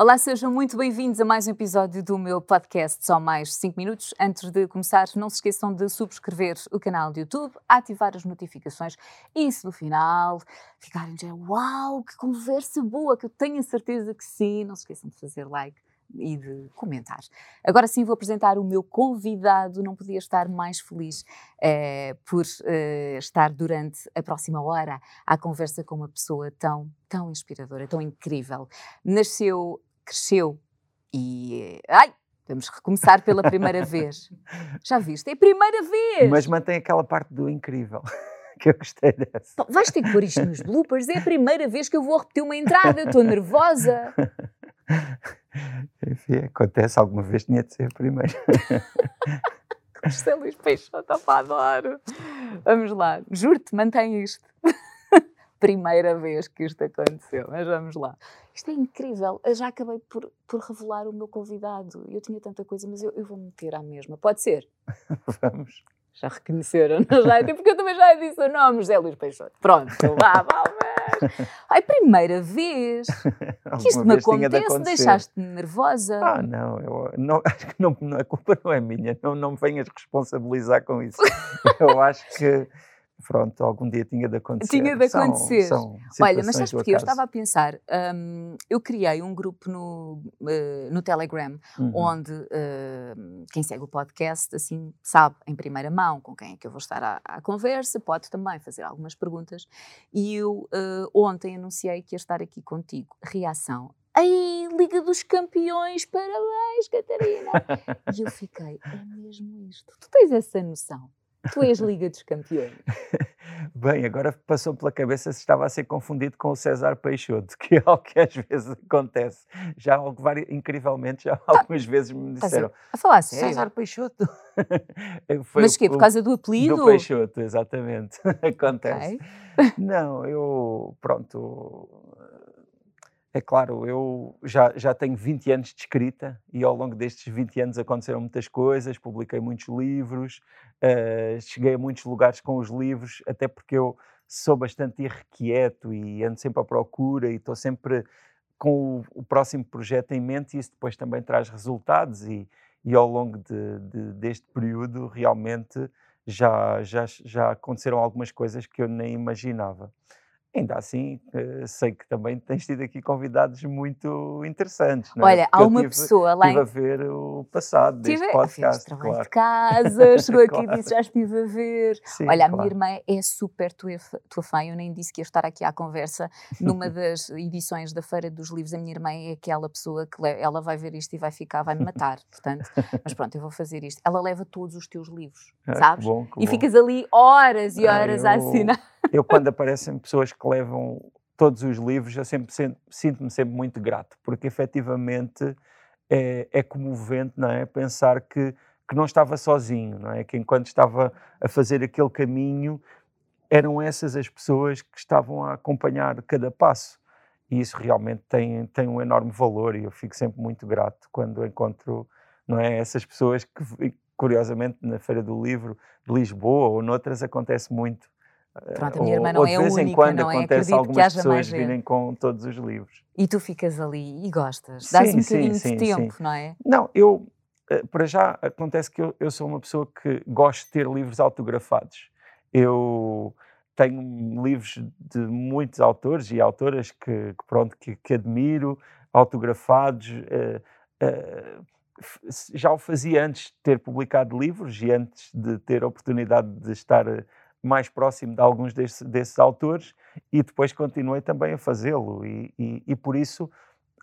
Olá, sejam muito bem-vindos a mais um episódio do meu podcast Só Mais 5 Minutos. Antes de começar, não se esqueçam de subscrever o canal do YouTube, ativar as notificações e se no final ficarem já, uau, que conversa boa, que eu tenho a certeza que sim, não se esqueçam de fazer like e de comentar. Agora sim vou apresentar o meu convidado, não podia estar mais feliz eh, por eh, estar durante a próxima hora à conversa com uma pessoa tão, tão inspiradora, tão incrível. Nasceu cresceu e. Ai! Vamos recomeçar pela primeira vez. Já viste? É a primeira vez! Mas mantém aquela parte do incrível. que eu gostei dessa. Vais ter que pôr isto nos bloopers. É a primeira vez que eu vou repetir uma entrada. Estou nervosa. Enfim, acontece. Alguma vez tinha de ser a primeira. José Luís Peixoto, adoro. Vamos lá. Juro-te, mantém isto primeira vez que isto aconteceu, mas vamos lá. Isto é incrível. Eu já acabei por, por revelar o meu convidado. Eu tinha tanta coisa, mas eu, eu vou meter à mesma. Pode ser? Vamos. Já reconheceram, não já? Porque eu também já disse o nome, José Luís Peixoto. Pronto, vá, Palmas. Ai, primeira vez que isto me acontece, de deixaste-me nervosa. Ah, não, eu não, acho que não, a culpa não é minha, não, não me venhas responsabilizar com isso. Eu acho que pronto, algum dia tinha de acontecer. Tinha de acontecer. São, são Olha, mas sabes porque eu estava a pensar, um, eu criei um grupo no, uh, no Telegram, uhum. onde uh, quem segue o podcast, assim, sabe em primeira mão com quem é que eu vou estar à, à conversa, pode também fazer algumas perguntas. E eu uh, ontem anunciei que ia estar aqui contigo. Reação Ai, Liga dos Campeões, parabéns, Catarina! e eu fiquei, é mesmo isto. Tu tens essa noção? Tu és Liga dos Campeões. Bem, agora passou pela cabeça se estava a ser confundido com o César Peixoto, que é algo que às vezes acontece. Já algo, incrivelmente, já tá. algumas vezes me disseram. A, a falar sério? César Peixoto. Mas que Por causa do apelido? Do Peixoto, exatamente. acontece. Okay. Não, eu, pronto, é claro, eu já, já tenho 20 anos de escrita e ao longo destes 20 anos aconteceram muitas coisas, publiquei muitos livros, uh, cheguei a muitos lugares com os livros, até porque eu sou bastante irrequieto e ando sempre à procura e estou sempre com o, o, próximo projeto em mente e isso depois também traz resultados e, e ao longo de, de, deste período realmente já, já, já aconteceram algumas coisas que eu nem imaginava. Ainda assim, eh, sei que também tens tido aqui convidados muito interessantes. Não é? Olha, há uma tive, pessoa lá. Estive em... a ver o passado tive... deste podcast. Trabalho claro. de casa, chegou aqui claro. e disse: Já estive a ver. Sim, Olha, a claro. minha irmã é super tua, tua fã. Eu nem disse que ia estar aqui à conversa. Numa das edições da Feira dos Livros, a minha irmã é aquela pessoa que ela vai ver isto e vai ficar, vai me matar. Portanto, mas pronto, eu vou fazer isto. Ela leva todos os teus livros, ah, sabes? Que bom, que e bom. ficas ali horas e horas ah, eu... a assinar. Eu, quando aparecem pessoas que levam todos os livros, eu sempre sinto-me sempre muito grato, porque efetivamente é, é comovente, não é? Pensar que, que não estava sozinho, não é? Que enquanto estava a fazer aquele caminho, eram essas as pessoas que estavam a acompanhar cada passo. E isso realmente tem, tem um enorme valor e eu fico sempre muito grato quando encontro não é, essas pessoas que, curiosamente, na Feira do Livro de Lisboa ou noutras acontece muito Pronto, a minha irmã não é a única, de vez em quando não é? acontece algumas pessoas virem com todos os livros. E tu ficas ali e gostas, dás um bocadinho sim, de tempo, sim. não é? Não, eu, eh, para já, acontece que eu, eu sou uma pessoa que gosto de ter livros autografados. Eu tenho livros de muitos autores e autoras que, que pronto, que, que, admiro, autografados. Uh, uh, já o fazia antes de ter publicado livros e antes de ter a oportunidade de estar mais próximo de alguns desses, desses autores e depois continuei também a fazê-lo e, e, e, por isso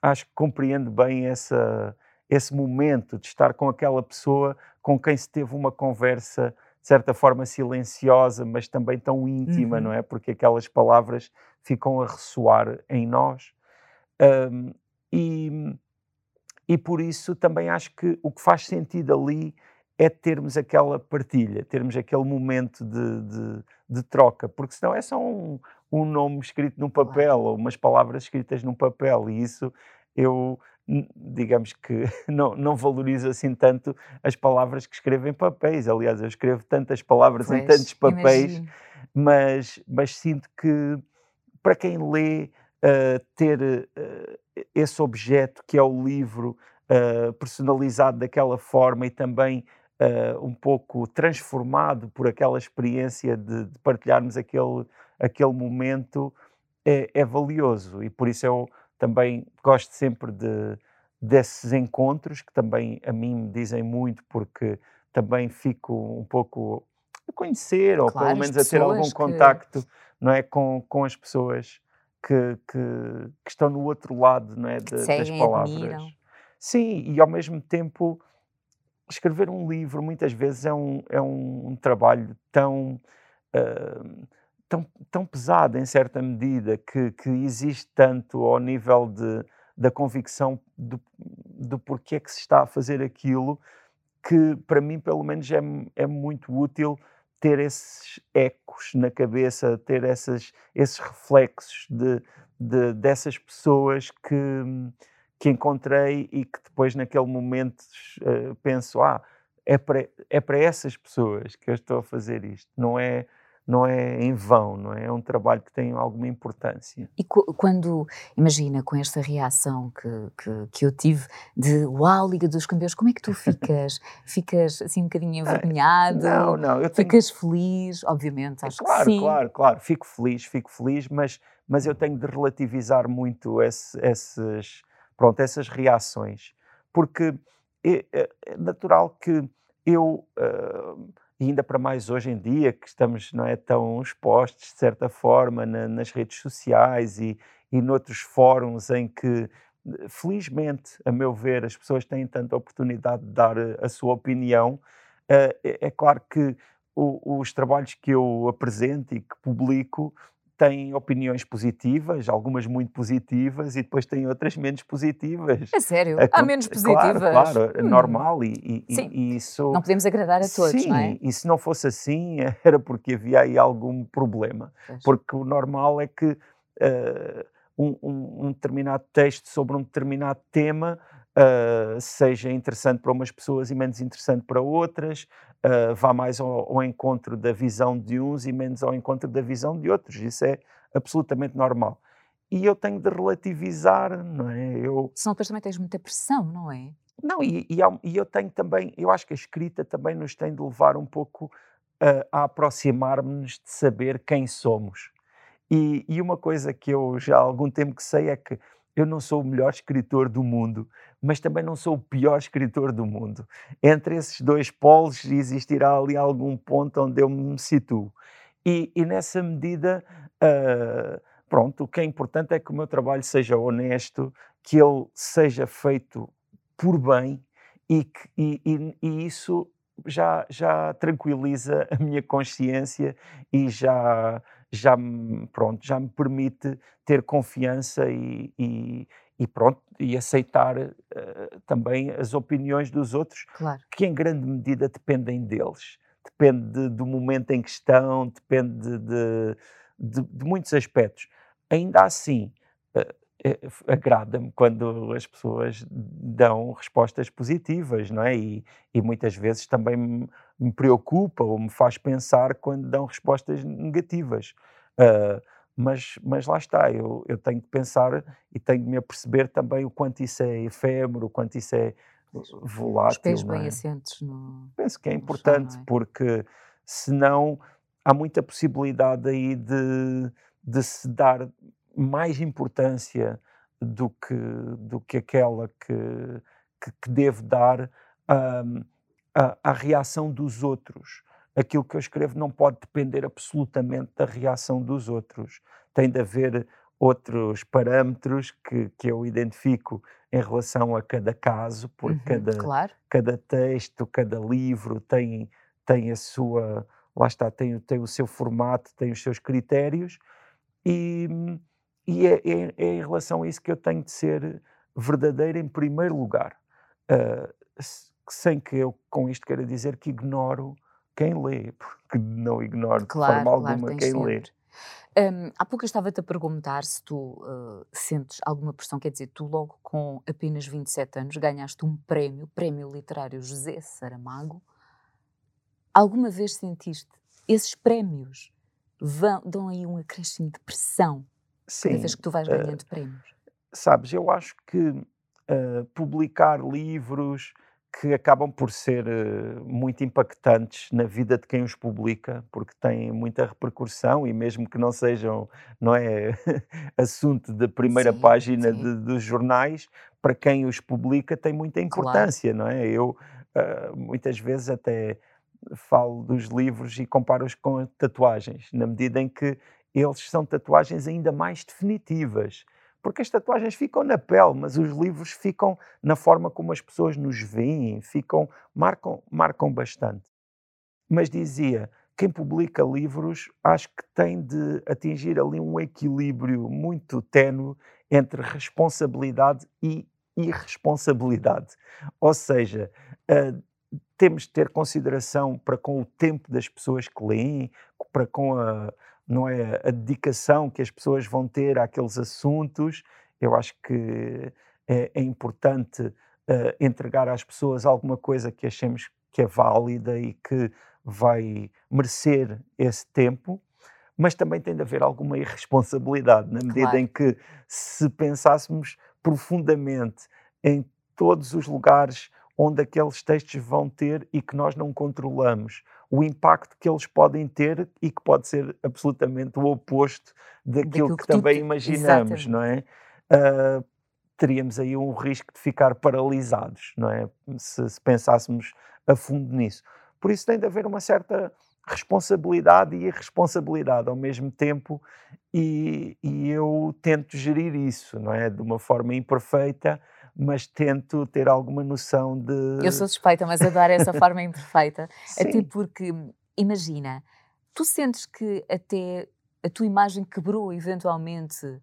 acho que compreendo bem essa, esse momento de estar com aquela pessoa com quem se teve uma conversa de certa forma silenciosa, mas também tão íntima, uhum. não é? Porque aquelas palavras ficam a ressoar em nós. Um, e, e por isso também acho que o que faz sentido ali é termos aquela partilha, termos aquele momento de, de, de troca, porque senão é só um, um nome escrito num papel ou umas palavras escritas num papel, e isso eu, digamos que não, não valorizo assim tanto as palavras que escrevo em papéis. Aliás, eu escrevo tantas palavras pois, em tantos papéis, mas, mas sinto que para quem lê, uh, ter uh, esse objeto que é o livro uh, personalizado daquela forma e também uh, um pouco transformado por aquela experiência de, de partilharmos aquele, aquele momento é, é, valioso e por isso eu também gosto sempre de, desses encontros que também a mim me dizem muito porque também fico um pouco a conhecer ou Claro, pelo menos a ter algum que. contacto não é com, com as pessoas que, que, que estão no outro lado não é de- das palavras admiram. sim e ao mesmo tempo escrever um livro muitas vezes é um, é um, trabalho tão, ah, tão, tão pesado em certa medida que, que existe tanto ao nível de, da convicção do, do porquê que se está a fazer aquilo que para mim pelo menos é, é muito útil ter esses ecos na cabeça, ter essas, esses reflexos de, de- dessas pessoas que, que encontrei e que depois naquele momento eh, penso, ah, é para, é para essas pessoas que eu estou a fazer isto, não é, não é em vão, não é? É um trabalho que tem alguma importância. E quando, imagina, com esta reação que, que, que eu tive de uau, Liga dos Campeões, como é que tu ficas? ficas assim um bocadinho Ah, envergonhado? Não, não, eu tenho, Ficas feliz? Obviamente, acho Claro, que sim. claro, claro. Fico feliz, fico feliz, mas, mas eu tenho de relativizar muito esse- esses, pronto, essas reações, porque é, é- natural que eu, e ainda para mais hoje em dia, que estamos não é, tão expostos, de certa forma, na- nas redes sociais e, e noutros fóruns em que, felizmente, a meu ver, as pessoas têm tanta oportunidade de dar a, sua opinião, é, é claro que os trabalhos que eu apresento e que publico têm opiniões positivas, algumas muito positivas, e depois têm outras menos positivas. É sério? Há Acon- menos Claro, positivas? claro, é Hum, normal, e, e- Sim. e isso. Não podemos agradar a todos, Sim, não é? e se não fosse assim, era porque havia aí algum problema. Pois. Porque o normal é que eh, um, um- um determinado texto sobre um determinado tema eh, seja interessante para umas pessoas e menos interessante para outras, eh, vá mais ao, ao encontro da visão de uns e menos ao encontro da visão de outros. Isso é absolutamente normal. E eu tenho de relativizar, não é? Eu, Senão depois também tens muita pressão, não é? não, e, e e eu tenho também, eu acho que a escrita também nos tem de levar um pouco a, a aproximar-nos de saber quem somos. E, e uma coisa que eu já há algum tempo que sei é que eu não sou o melhor escritor do mundo, mas também não sou o pior escritor do mundo. Entre esses dois polos existirá ali algum ponto onde eu me situo. E, e nessa medida, ah, pronto, o que é importante é que o meu trabalho seja honesto, que ele seja feito por bem e, que, e, e- e isso já, já tranquiliza a minha consciência e já, já, pronto, já me permite ter confiança e, e pronto, e aceitar eh, também as opiniões dos outros, Claro. que em grande medida dependem deles. Depende de- do momento em que estão, depende de, de- de- muitos aspectos. Ainda assim, f- agrada-me quando as pessoas dão respostas positivas, não é? E, e muitas vezes também me, me preocupa ou me faz pensar quando dão respostas negativas. Ah, mas, mas lá está, eu, eu tenho de pensar e tenho de me aperceber também o quanto isso é efêmero, o quanto isso é Os volátil. pés não bem é? assentes no, Penso que é chão, importante, não é? porque senão há muita possibilidade aí de, de se dar mais importância do que, do que aquela que, que, que devo dar hum, à, à reação dos outros. Aquilo que eu escrevo não pode depender absolutamente da reação dos outros. Tem de haver outros parâmetros que, que eu identifico em relação a cada caso, porque Uhum, cada, Claro. cada texto, cada livro tem, tem a sua, lá está, tem, o- tem o seu formato, tem os seus critérios, e, e é, é- é em relação a isso que eu tenho de ser verdadeiro em primeiro lugar. Se- sem que eu com isto queira dizer que ignoro quem lê, porque não ignoro de Claro, forma claro, alguma tens quem lê. sempre. Hum, há pouco eu estava-te a perguntar se tu uh, sentes alguma pressão, quer dizer, tu logo com apenas 27 anos ganhaste um prémio, Prémio Literário José Saramago. Alguma vez sentiste esses prémios vão, dão aí um acréscimo de pressão cada Sim, vez que tu vais ah, ganhando prémios? sabes, eu acho que uh, publicar livros que acabam por ser uh, muito impactantes na vida de quem os publica, porque têm muita repercussão e mesmo que não sejam, não é, assunto da primeira sim, página sim. De, dos jornais, para quem os publica tem muita importância, claro. não é? Eu uh, muitas vezes até falo dos livros e comparo-os com tatuagens, na medida em que eles são tatuagens ainda mais definitivas porque as tatuagens ficam na pele, mas os livros ficam na forma como as pessoas nos veem, ficam, marcam, marcam bastante. Mas dizia, quem publica livros acho que tem de atingir ali um equilíbrio muito ténue entre responsabilidade e irresponsabilidade. Ou seja, uh, temos de ter consideração para com o tempo das pessoas que leem, para com a, não é a dedicação que as pessoas vão ter àqueles assuntos. Eu acho que é, é importante uh, entregar às pessoas alguma coisa que achemos que é válida e que vai merecer esse tempo, mas também tem de haver alguma irresponsabilidade, na medida claro. em que, se pensássemos profundamente em todos os lugares onde aqueles textos vão ter e que nós não controlamos, o impacto que eles podem ter e que pode ser absolutamente o oposto daquilo, daquilo que, que, também imaginamos, Exatamente. não é? Uh, teríamos aí um risco de ficar paralisados, não é? Se, se, pensássemos a fundo nisso. Por isso tem de haver uma certa responsabilidade e irresponsabilidade ao mesmo tempo e, e eu tento gerir isso, não é? De uma forma imperfeita, mas tento ter alguma noção de. Eu sou suspeita, mas adoro essa forma imperfeita. Sim. Até porque, imagina, tu sentes que até a tua imagem quebrou eventualmente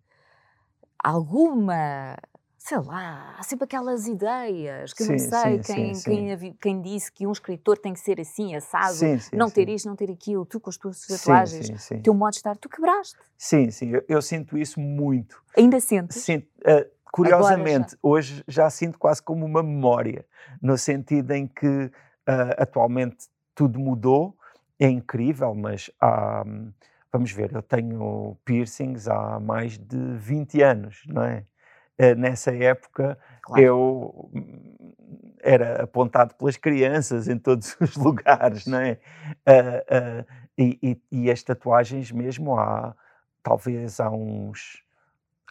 alguma. Sei lá, há sempre aquelas ideias que sim, não sei sim, quem, quem, quem, disse que um escritor tem que ser assim, assado, não ter isto, não ter aquilo, tu com as tuas tatuagens, o teu modo de estar, tu quebraste. Sim, sim, eu, eu sinto isso muito. Ainda sentes? Sinto, uh, Curiosamente, hoje já sinto quase como uma memória, no sentido em que uh, atualmente tudo mudou, é incrível, mas há, vamos ver, eu tenho piercings há mais de 20 anos, não é? Uh, nessa época claro. eu era apontado pelas crianças em todos os lugares, não é? Uh, e, e, e as tatuagens mesmo há, talvez há uns,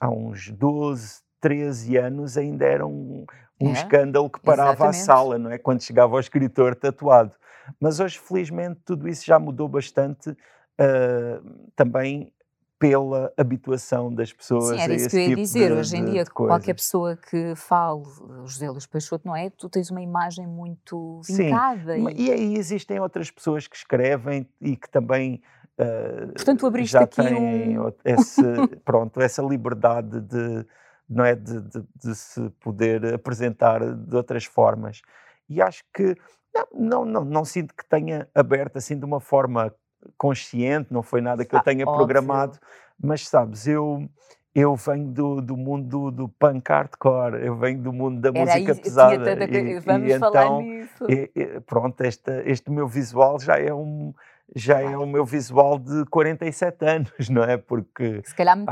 há uns 12, 13 anos ainda era um, um é, escândalo que parava exatamente. a sala, não é? Quando chegava o escritor tatuado. Mas hoje, felizmente, tudo isso já mudou bastante uh, também pela habituação das pessoas Sim, era isso que eu ia tipo dizer. De, Hoje em dia, qualquer pessoa que fale José Luís Peixoto, não é? Tu tens uma imagem muito vincada. Sim, e... e aí existem outras pessoas que escrevem e que também Uh, Portanto, abriste já aqui têm um... esse, pronto, essa liberdade de, não é? De, de, de, se poder apresentar de outras formas. E acho que não, não, não, não, sinto que tenha aberto assim de uma forma consciente, não foi nada que eu ah, tenha programado, mas sabes, eu eu venho do, do mundo do punk hardcore, eu venho do mundo da Era música pesada. E, Vamos e falar então, nisso. E, pronto, este, este meu visual já é um já é o meu visual de 47 anos, não é? Porque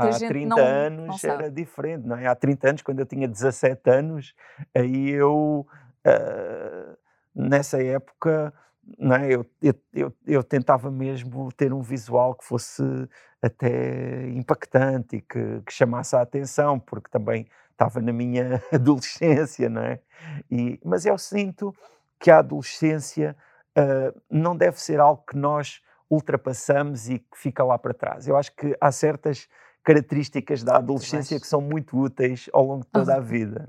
há gente 30 não, anos não era diferente, não é? Há 30 anos, quando eu tinha 17 anos, aí eu, uh, nessa época, não é? Eu, eu, eu, eu, tentava mesmo ter um visual que fosse até impactante e que, que chamasse a atenção, porque também estava na minha adolescência, não é? E, mas eu sinto que a adolescência uh, não deve ser algo que nós ultrapassamos e que fica lá para trás. Eu acho que há certas características da adolescência que são muito úteis ao longo de toda a vida.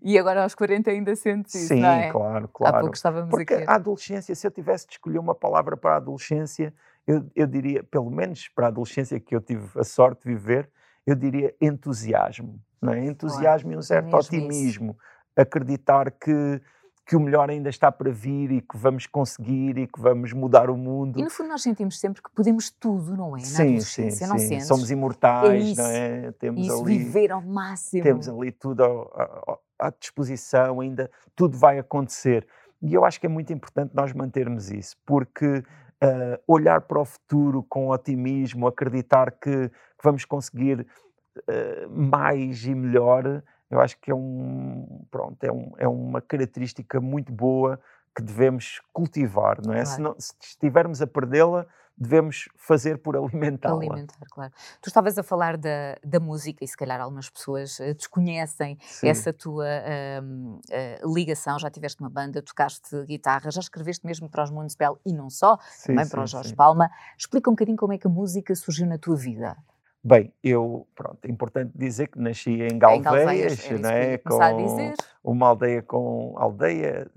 E agora aos 40 ainda sentes isso, Sim, não é? claro, claro. Há pouco estávamos Porque aqui. a adolescência, se eu tivesse de escolher uma palavra para a adolescência, eu, eu diria, pelo menos para a adolescência que eu tive a sorte de viver, eu diria entusiasmo, não é? Entusiasmo claro, e um certo otimismo. Isso. Acreditar que que o melhor ainda está para vir e que vamos conseguir e que vamos mudar o mundo. E no fundo nós sentimos sempre que podemos tudo, não é? Na sim, sim, sim. Não sentes? Somos imortais, é não é? Temos isso, ali, viver ao máximo. Temos ali tudo à, à disposição, ainda tudo vai acontecer. E eu acho que é muito importante nós mantermos isso, porque uh, olhar para o futuro com otimismo, acreditar que, que vamos conseguir uh, mais e melhor, eu acho que é, um, pronto, é, um, é uma característica muito boa que devemos cultivar, não é? Claro. Se, não, se estivermos a perdê-la, devemos fazer por alimentá-la. Alimentar, claro. Tu estavas a falar da, da música e se calhar algumas pessoas uh, desconhecem Sim. essa tua uh, uh, ligação. Já tiveste uma banda, tocaste guitarra, já escreveste mesmo para os Municipal e não só, sim, também sim, para o Jorge sim. Palma. Explica um bocadinho como é que a música surgiu na tua vida. Bem, eu, pronto, é importante dizer que nasci em Galveias, em Galveias né, com uma aldeia com aldeia,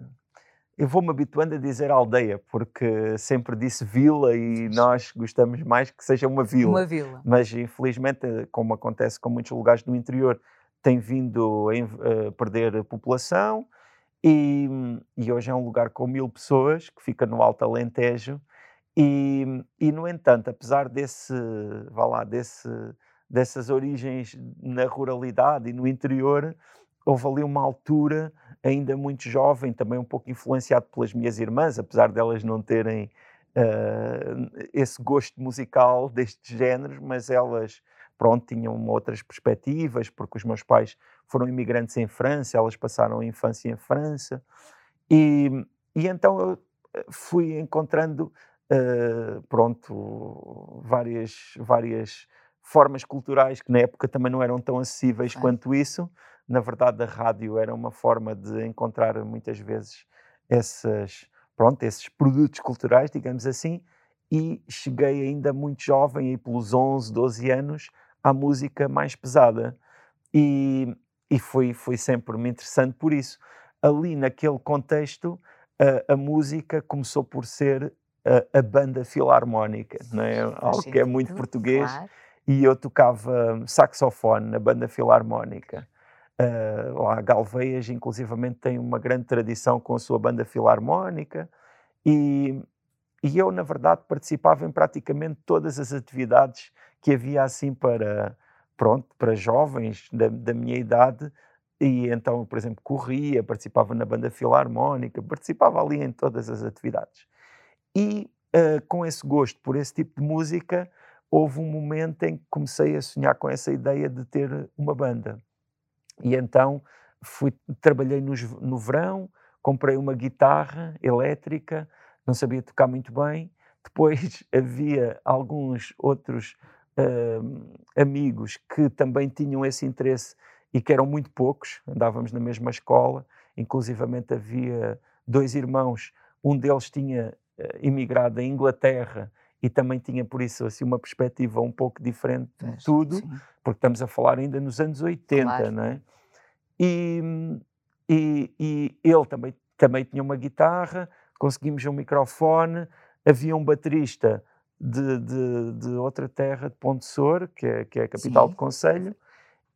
eu vou-me habituando a dizer aldeia, porque sempre disse vila e nós gostamos mais que seja uma vila. Uma vila. Mas infelizmente, como acontece com muitos lugares do interior, tem vindo a, perder a população e, e, hoje é um lugar com mil pessoas que fica no Alto Alentejo e, e no entanto, apesar desse, vá lá, desse, dessas origens na ruralidade e no interior, houve ali uma altura ainda muito jovem, também um pouco influenciado pelas minhas irmãs, apesar delas não terem uh, esse gosto musical destes géneros, mas elas, pronto, tinham outras perspectivas, porque os meus pais foram imigrantes em França, elas passaram a infância em França, e, e então eu eh, fui encontrando, uh, pronto, várias, várias formas culturais que na época também não eram tão acessíveis é. quanto isso, na verdade, a rádio era uma forma de encontrar muitas vezes essas, pronto, esses produtos culturais, digamos assim, e cheguei ainda muito jovem, aí pelos 11, 12 anos, à música mais pesada. E, e foi, foi sempre me interessante por isso. Ali, naquele contexto, a, a música começou por ser a, a banda filarmónica, não é? algo que é muito português. Claro. E eu tocava saxofone na banda filarmónica. Uh, lá Galveias, inclusivamente, tem uma grande tradição com a sua banda filarmónica e, e eu, na verdade, participava em praticamente todas as atividades que havia assim para, pronto, para jovens da, da minha idade e então, por exemplo, corria, participava na banda filarmónica, participava ali em todas as atividades. E uh, com esse gosto por esse tipo de música, houve um momento em que comecei a sonhar com essa ideia de ter uma banda. E então fui, trabalhei no, no verão, comprei uma guitarra elétrica, não sabia tocar muito bem. Depois havia alguns outros uh, amigos que também tinham esse interesse e que eram muito poucos, andávamos na mesma escola, inclusivamente havia dois irmãos, um deles tinha emigrado à Inglaterra e também tinha por isso assim uma perspectiva um pouco diferente de tudo, sim. porque estamos a falar ainda nos anos 80, claro. não é? E, e, e, ele também, também tinha uma guitarra, conseguimos um microfone, havia um baterista de, de, de outra terra, de Ponte Sor, que é, que é a capital sim. do Conselho,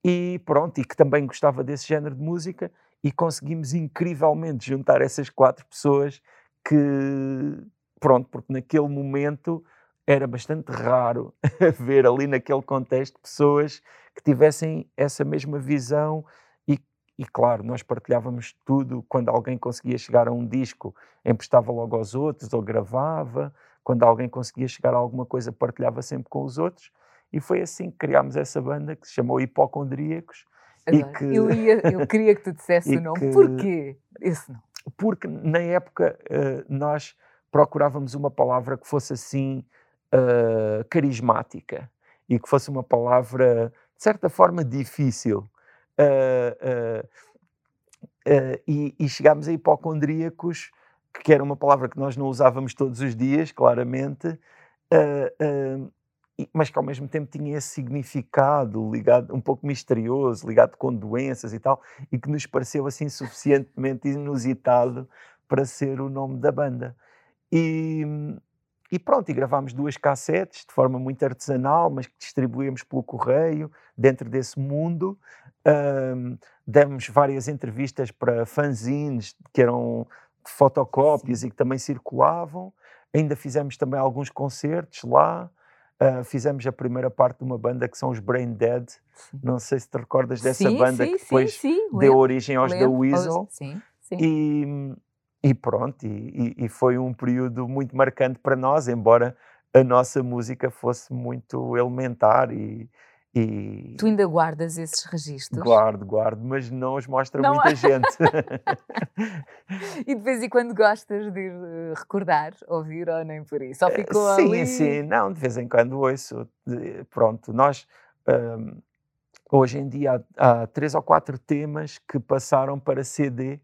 e pronto, e que também gostava desse género de música, e conseguimos incrivelmente juntar essas quatro pessoas que, pronto, porque naquele momento era bastante raro ver ali naquele contexto pessoas que tivessem essa mesma visão e, e, claro, nós partilhávamos tudo. Quando alguém conseguia chegar a um disco, emprestava logo aos outros ou gravava. Quando alguém conseguia chegar a alguma coisa, partilhava sempre com os outros. E foi assim que criámos essa banda que se chamou Hipocondríacos. E que... eu, ia, eu queria que tu dissesse o nome. Que... Porquê esse nome? Porque na época uh, nós procurávamos uma palavra que fosse assim uh, carismática e que fosse uma palavra, de certa forma, difícil. Uh, e, e chegámos a hipocondríacos, que era uma palavra que nós não usávamos todos os dias, claramente, mas que ao mesmo tempo tinha esse significado ligado, um pouco misterioso, ligado com doenças e tal, e que nos pareceu assim suficientemente inusitado para ser o nome da banda. E, e pronto, e gravámos duas cassetes de forma muito artesanal, mas que distribuímos pelo correio, dentro desse mundo. Um, demos várias entrevistas para fanzines que eram fotocópias Sim. e que também circulavam. Ainda fizemos também alguns concertos lá. Uh, fizemos a primeira parte de uma banda que são os Brain Dead. Sim. Não sei se te recordas dessa sim, banda sim, que depois deu lembro, origem aos lembro, The Weasel. Sim, sim. E, e pronto, e, e, foi um período muito marcante para nós, embora a nossa música fosse muito elementar e, E Tu ainda guardas esses registros? guardo, guardo, mas não os mostra Não muita gente. E de vez em quando gostas de ir eh, recordar, ouvir ou nem por isso? Ou ficou sim, ali? sim, não, de vez em quando ouço. Pronto, nós hum, hoje em dia há, há três ou quatro temas que passaram para CD,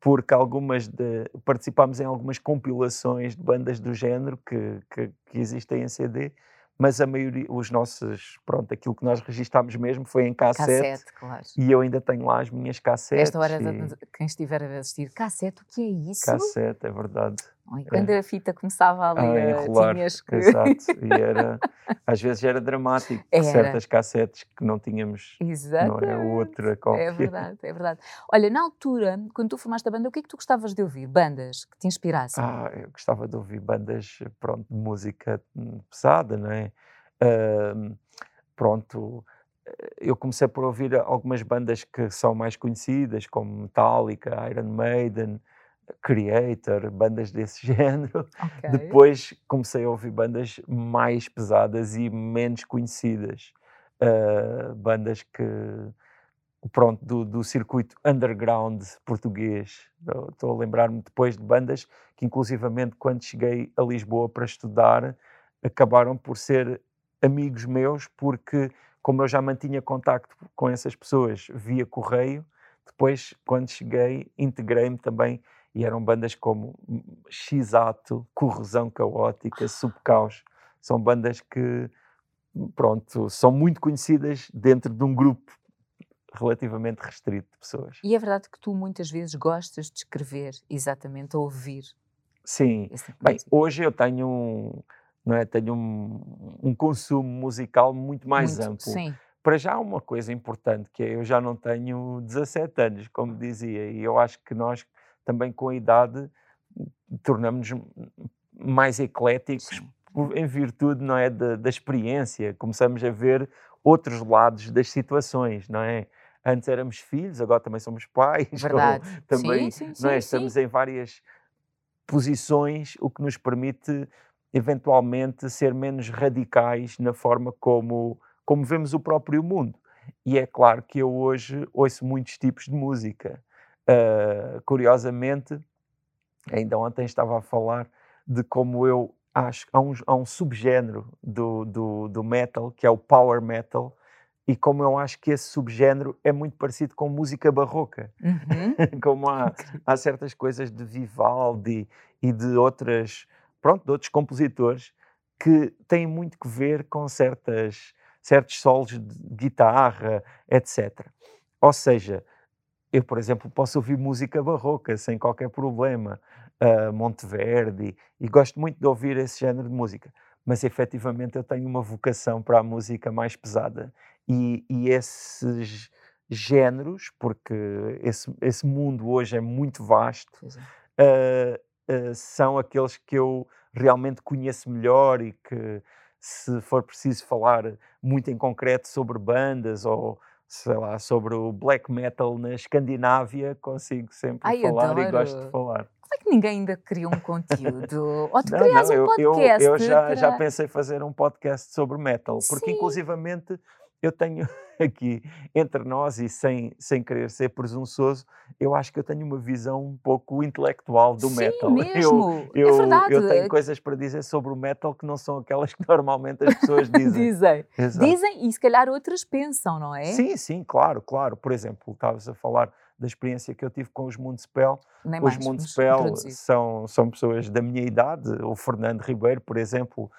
porque algumas de, participámos em algumas compilações de bandas do género que, que, que existem em CD, mas a maioria, os nossos, pronto, aquilo que nós registámos mesmo foi em cassete. Cassete, claro. E eu ainda tenho lá as minhas cassetes. Esta hora, e- quem estiver a assistir, cassete, o que é isso? Cassete, é verdade. E quando a fita começava ali, a a enrolar. tinhas que... Exato. E era, às vezes era dramático, Era. certas cassetes que não tínhamos, não Exatamente. é? Outra cópia. É verdade, é verdade. Olha, na altura, quando tu formaste a banda, o que é que tu gostavas de ouvir? Bandas que te inspirassem? Ah, eu gostava de ouvir bandas, pronto, de música hum, pesada, não é? Ahm, pronto, eh, eu comecei por ouvir algumas bandas que são mais conhecidas, como Metallica, Iron Maiden, Creator, bandas desse género. Ok. Depois comecei a ouvir bandas mais pesadas e menos conhecidas. Ah, bandas que, pronto, do, do circuito underground português. Estou a lembrar-me depois de bandas que, inclusivamente, quando cheguei a Lisboa para estudar, acabaram por ser amigos meus, porque, como eu já mantinha contacto com essas pessoas via correio, depois, quando cheguei, integrei-me também e eram bandas como X-Ato, Corrosão Caótica, Subcaos. São bandas que, pronto, são muito conhecidas dentro de um grupo relativamente restrito de pessoas. E é verdade que tu muitas vezes gostas de escrever exatamente, a ouvir Sim, tipo bem, hoje eu tenho um, não é, tenho um, um consumo musical muito mais Muito, amplo. Sim, Para já, uma coisa importante que é, eu já não tenho 17 anos, como dizia, e eu acho que nós também com a idade tornamos-nos mais ecléticos sim. em virtude, não é, da, da experiência. Começamos a ver outros lados das situações, não é? Antes éramos filhos, agora também somos pais. ou Verdade. também, sim, sim, não é? sim, sim. Estamos em várias posições, o que nos permite eventualmente ser menos radicais na forma como, como vemos o próprio mundo. E é claro que eu hoje ouço muitos tipos de música. Ah, curiosamente, ainda ontem estava a falar de como eu acho há um, há um subgénero do, do, do metal que é o power metal e como eu acho que esse subgénero é muito parecido com música barroca. Uhum. como há, há certas coisas de Vivaldi e de outras pronto de outros compositores que têm muito que ver com certas certos solos de guitarra etc ou seja eu por exemplo posso ouvir música barroca sem qualquer problema uh, Monteverdi e gosto muito de ouvir esse género de música mas efetivamente eu tenho uma vocação para a música mais pesada. E, e esses géneros, porque esse, esse mundo hoje é muito vasto, ah, ah, são aqueles que eu realmente conheço melhor e que, se for preciso falar muito em concreto sobre bandas ou sei lá, sobre o black metal na Escandinávia, consigo sempre Ai, falar e gosto de adoro. falar. Como é que ninguém ainda criou um conteúdo? Ou tu Não, crias não, um eu, eu, podcast eu já, já para- pensei fazer um podcast sobre metal, porque Sim. inclusivamente eu tenho aqui entre nós e sem, sem querer ser presunçoso, eu acho que eu tenho uma visão um pouco intelectual do Sim, metal. mesmo. Eu, é eu, verdade. eu tenho coisas para dizer sobre o metal que não são aquelas que normalmente as pessoas dizem. Dizem. Exato. Dizem e se calhar outras pensam, não é? Sim, sim, claro, claro. Por exemplo, estavas a falar da experiência que eu tive com os Municipal. Nem Os introduzir. são, são pessoas da minha idade. O Fernando Ribeiro, por exemplo,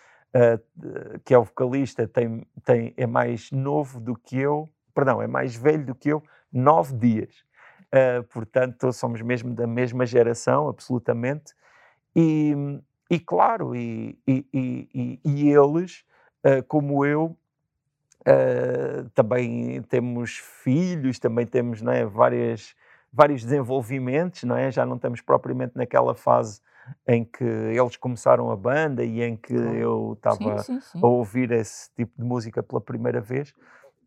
de- que é o vocalista, tem, tem, é mais novo do que eu, perdão, é mais velho do que eu, nove dias. Ah, portanto, somos mesmo da mesma geração, absolutamente. E, e claro, e, e, e, eles, ah, como eu, ah, também temos filhos, também temos não é, várias, vários desenvolvimentos, não é? já não estamos propriamente naquela fase em que eles começaram a banda e em que Claro. eu estava a ouvir esse tipo de música pela primeira vez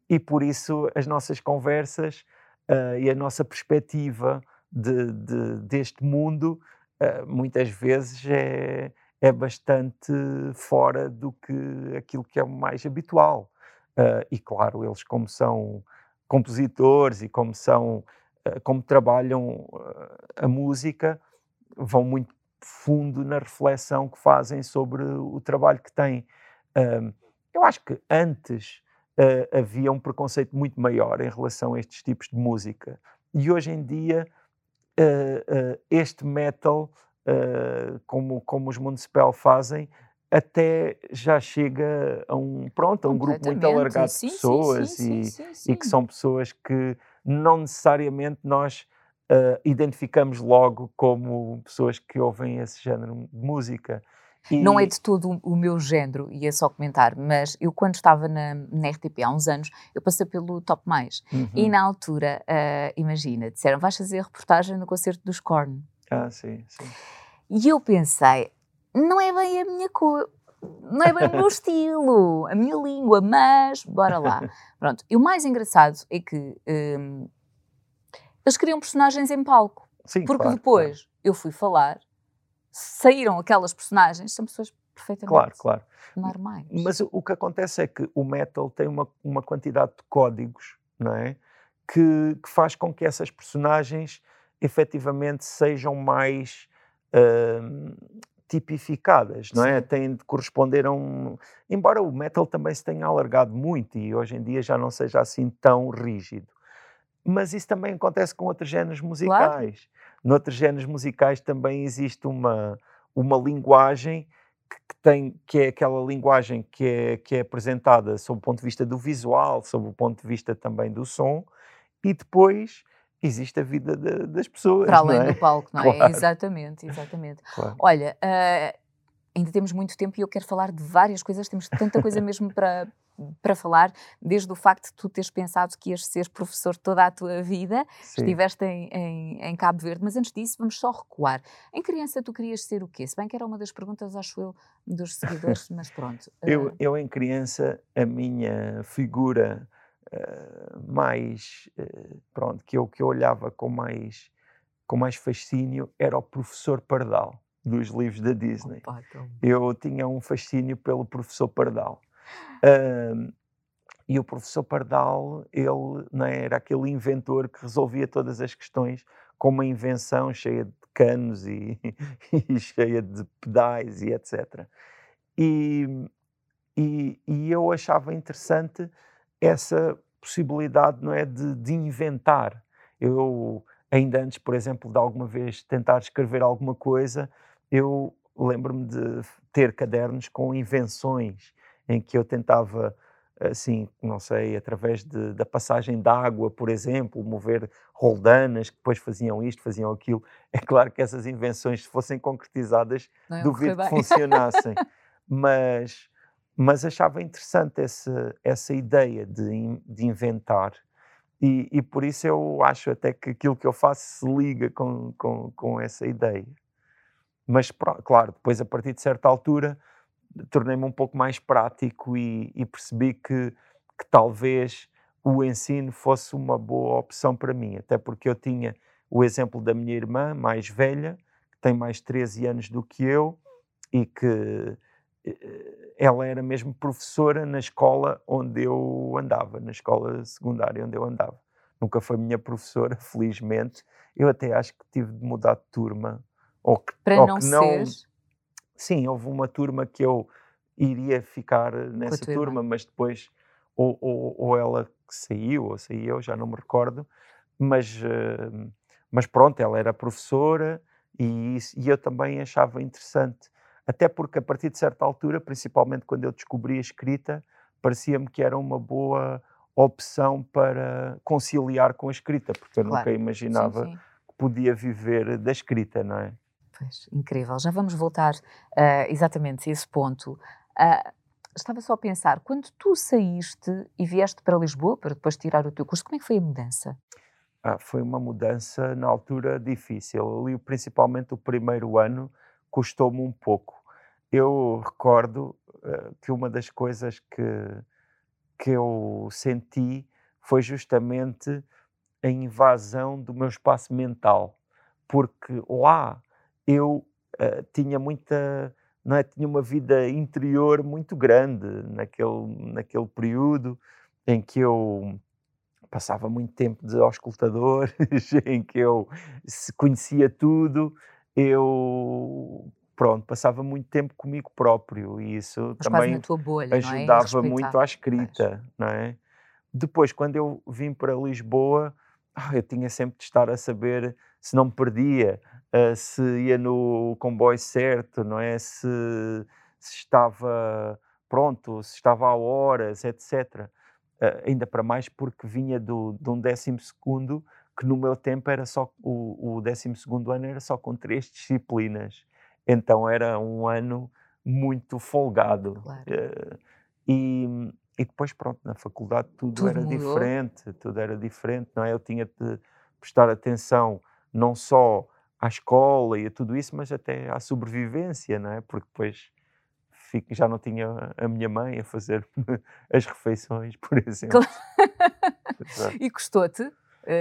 e por isso as nossas conversas ah, e a nossa perspectiva de, de- deste mundo ah, muitas vezes é, é bastante fora do que aquilo que é mais habitual. Uh, e claro, eles como são compositores e como são, uh, como trabalham uh, a música, vão muito fundo na reflexão que fazem sobre o trabalho que têm. eu acho que antes havia um preconceito muito maior em relação a estes tipos de música. E hoje em dia, este metal, como, como os Municipal fazem, até já chega a um pronto a um grupo muito alargado sim, de pessoas sim, sim, e, e, que são pessoas que não necessariamente nós uh, identificamos logo como pessoas que ouvem esse género de música. E... Não é de todo o meu género, ia só comentar, mas eu quando estava na, na RTP há uns anos, eu passei pelo Top Mais uhum. e na altura, uh, imagina, disseram vais fazer reportagem no concerto dos Korn. Ah, sim, sim. E eu pensei, não é bem a minha cor, não é bem o meu estilo, a minha língua, mas bora lá. Pronto, e o mais engraçado é que um, eles criam personagens em palco. Sim, porque claro, depois claro. eu fui falar, saíram aquelas personagens, são pessoas perfeitamente claro, claro. normais. Mas o, que acontece é que o metal tem uma, uma quantidade de códigos, não é? Que, que faz com que essas personagens efetivamente sejam mais uh, tipificadas, não é? Sim. Têm de corresponder a um. Embora o metal também se tenha alargado muito e hoje em dia já não seja assim tão rígido. Mas isso também acontece com outros géneros musicais. Claro. Noutros géneros musicais também existe uma, uma linguagem que, tem, que é aquela linguagem que é, que é apresentada sob o ponto de vista do visual, sob o ponto de vista também do som, e depois existe a vida de, das pessoas. Para além é? do palco, não é? Claro. Exatamente, exatamente. Claro. Olha, uh, ainda temos muito tempo e eu quero falar de várias coisas, temos tanta coisa mesmo para, para falar, desde o facto de tu teres pensado que ias ser professor toda a tua vida, Sim. estiveste em, em, em, Cabo Verde, mas antes disso vamos só recuar. Em criança tu querias ser o quê? Se bem que era uma das perguntas, acho eu, dos seguidores, mas pronto. Eu, uh... eu em criança, a minha figura uh, mais, uh, pronto, que eu, que eu olhava com mais, com mais fascínio era o professor Pardal, dos livros da Disney. Opa, então... Eu tinha um fascínio pelo professor Pardal. Uh, e o professor Pardal, ele não é, era aquele inventor que resolvia todas as questões com uma invenção cheia de canos e, e cheia de pedais e etc. E, e, e, eu achava interessante essa possibilidade não é, de, de inventar. Eu, ainda antes, por exemplo, de alguma vez tentar escrever alguma coisa, eu lembro-me de ter cadernos com invenções em que eu tentava, assim, não sei, através de, da passagem de água, por exemplo, mover roldanas que depois faziam isto, faziam aquilo. É claro que essas invenções, se fossem concretizadas, não, duvido que funcionassem. mas, mas achava interessante essa, essa ideia de, de inventar. E, e, por isso eu acho até que aquilo que eu faço se liga com, com, com essa ideia. Mas, claro, depois a partir de certa altura tornei-me um pouco mais prático e, e percebi que, que, talvez o ensino fosse uma boa opção para mim, até porque eu tinha o exemplo da minha irmã mais velha, que tem mais 13 anos do que eu, e que eh, ela era mesmo professora na escola onde eu andava, na escola secundária onde eu andava. Nunca foi minha professora, felizmente. Eu até acho que tive de mudar de turma. Ou que, para ou não que não, Sim, houve uma turma que eu iria ficar nessa turma, mas depois ou, ou, ou, ela saiu, ou saí eu, já não me recordo, mas, uh, mas pronto, ela era professora e, e eu também achava interessante, até porque a partir de certa altura, principalmente quando eu descobri a escrita, parecia-me que era uma boa opção para conciliar com a escrita, porque eu claro. nunca imaginava sim, sim. que podia viver da escrita, não é? Pois, incrível. Já vamos voltar uh, exatamente a esse ponto. Uh, estava só a pensar, quando tu saíste e vieste para Lisboa para depois tirar o teu curso, como é que foi a mudança? Ah, foi uma mudança na altura difícil. Ali, principalmente o primeiro ano, custou-me um pouco. Eu recordo uh, que uma das coisas que, que eu senti foi justamente a invasão do meu espaço mental, porque lá eu uh, tinha muita, não é? Tinha uma vida interior muito grande naquele, naquele período em que eu passava muito tempo de auscultadores, em que eu conhecia tudo, eu pronto, passava muito tempo comigo próprio e isso Mas também bolha, ajudava é? muito à escrita, não é? Depois, quando eu vim para Lisboa, ah, eu tinha sempre de estar a saber se não me perdia, uh, se ia no comboio certo, não é? Se, se estava pronto, se estava a horas, etc. Uh, eh, ainda para mais porque vinha do, de um décimo segundo, que no meu tempo era só, o, o décimo segundo ano era só com três disciplinas. Então era um ano muito folgado. Claro. Uh, e, e depois, pronto, na faculdade tudo, tudo era mudou. diferente, tudo era diferente, não é? Eu tinha de prestar atenção não só à escola e a tudo isso, mas até à sobrevivência, não é? Porque depois fico, já não tinha a minha mãe a fazer as refeições, por exemplo. Claro. e custou-te uh,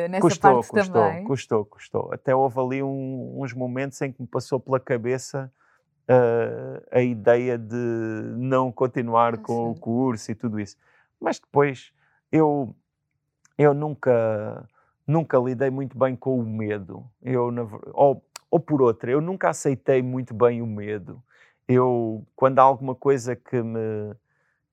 nessa custou, parte custou, também? Custou, custou. Até houve ali um, uns momentos em que me passou pela cabeça uh, a ideia de não continuar ah, com sim. o curso e tudo isso. Mas depois eu, eu nunca, nunca lidei muito bem com o medo. Eu, ou, ou por outra, eu nunca aceitei muito bem o medo. Eu, quando há alguma coisa que me,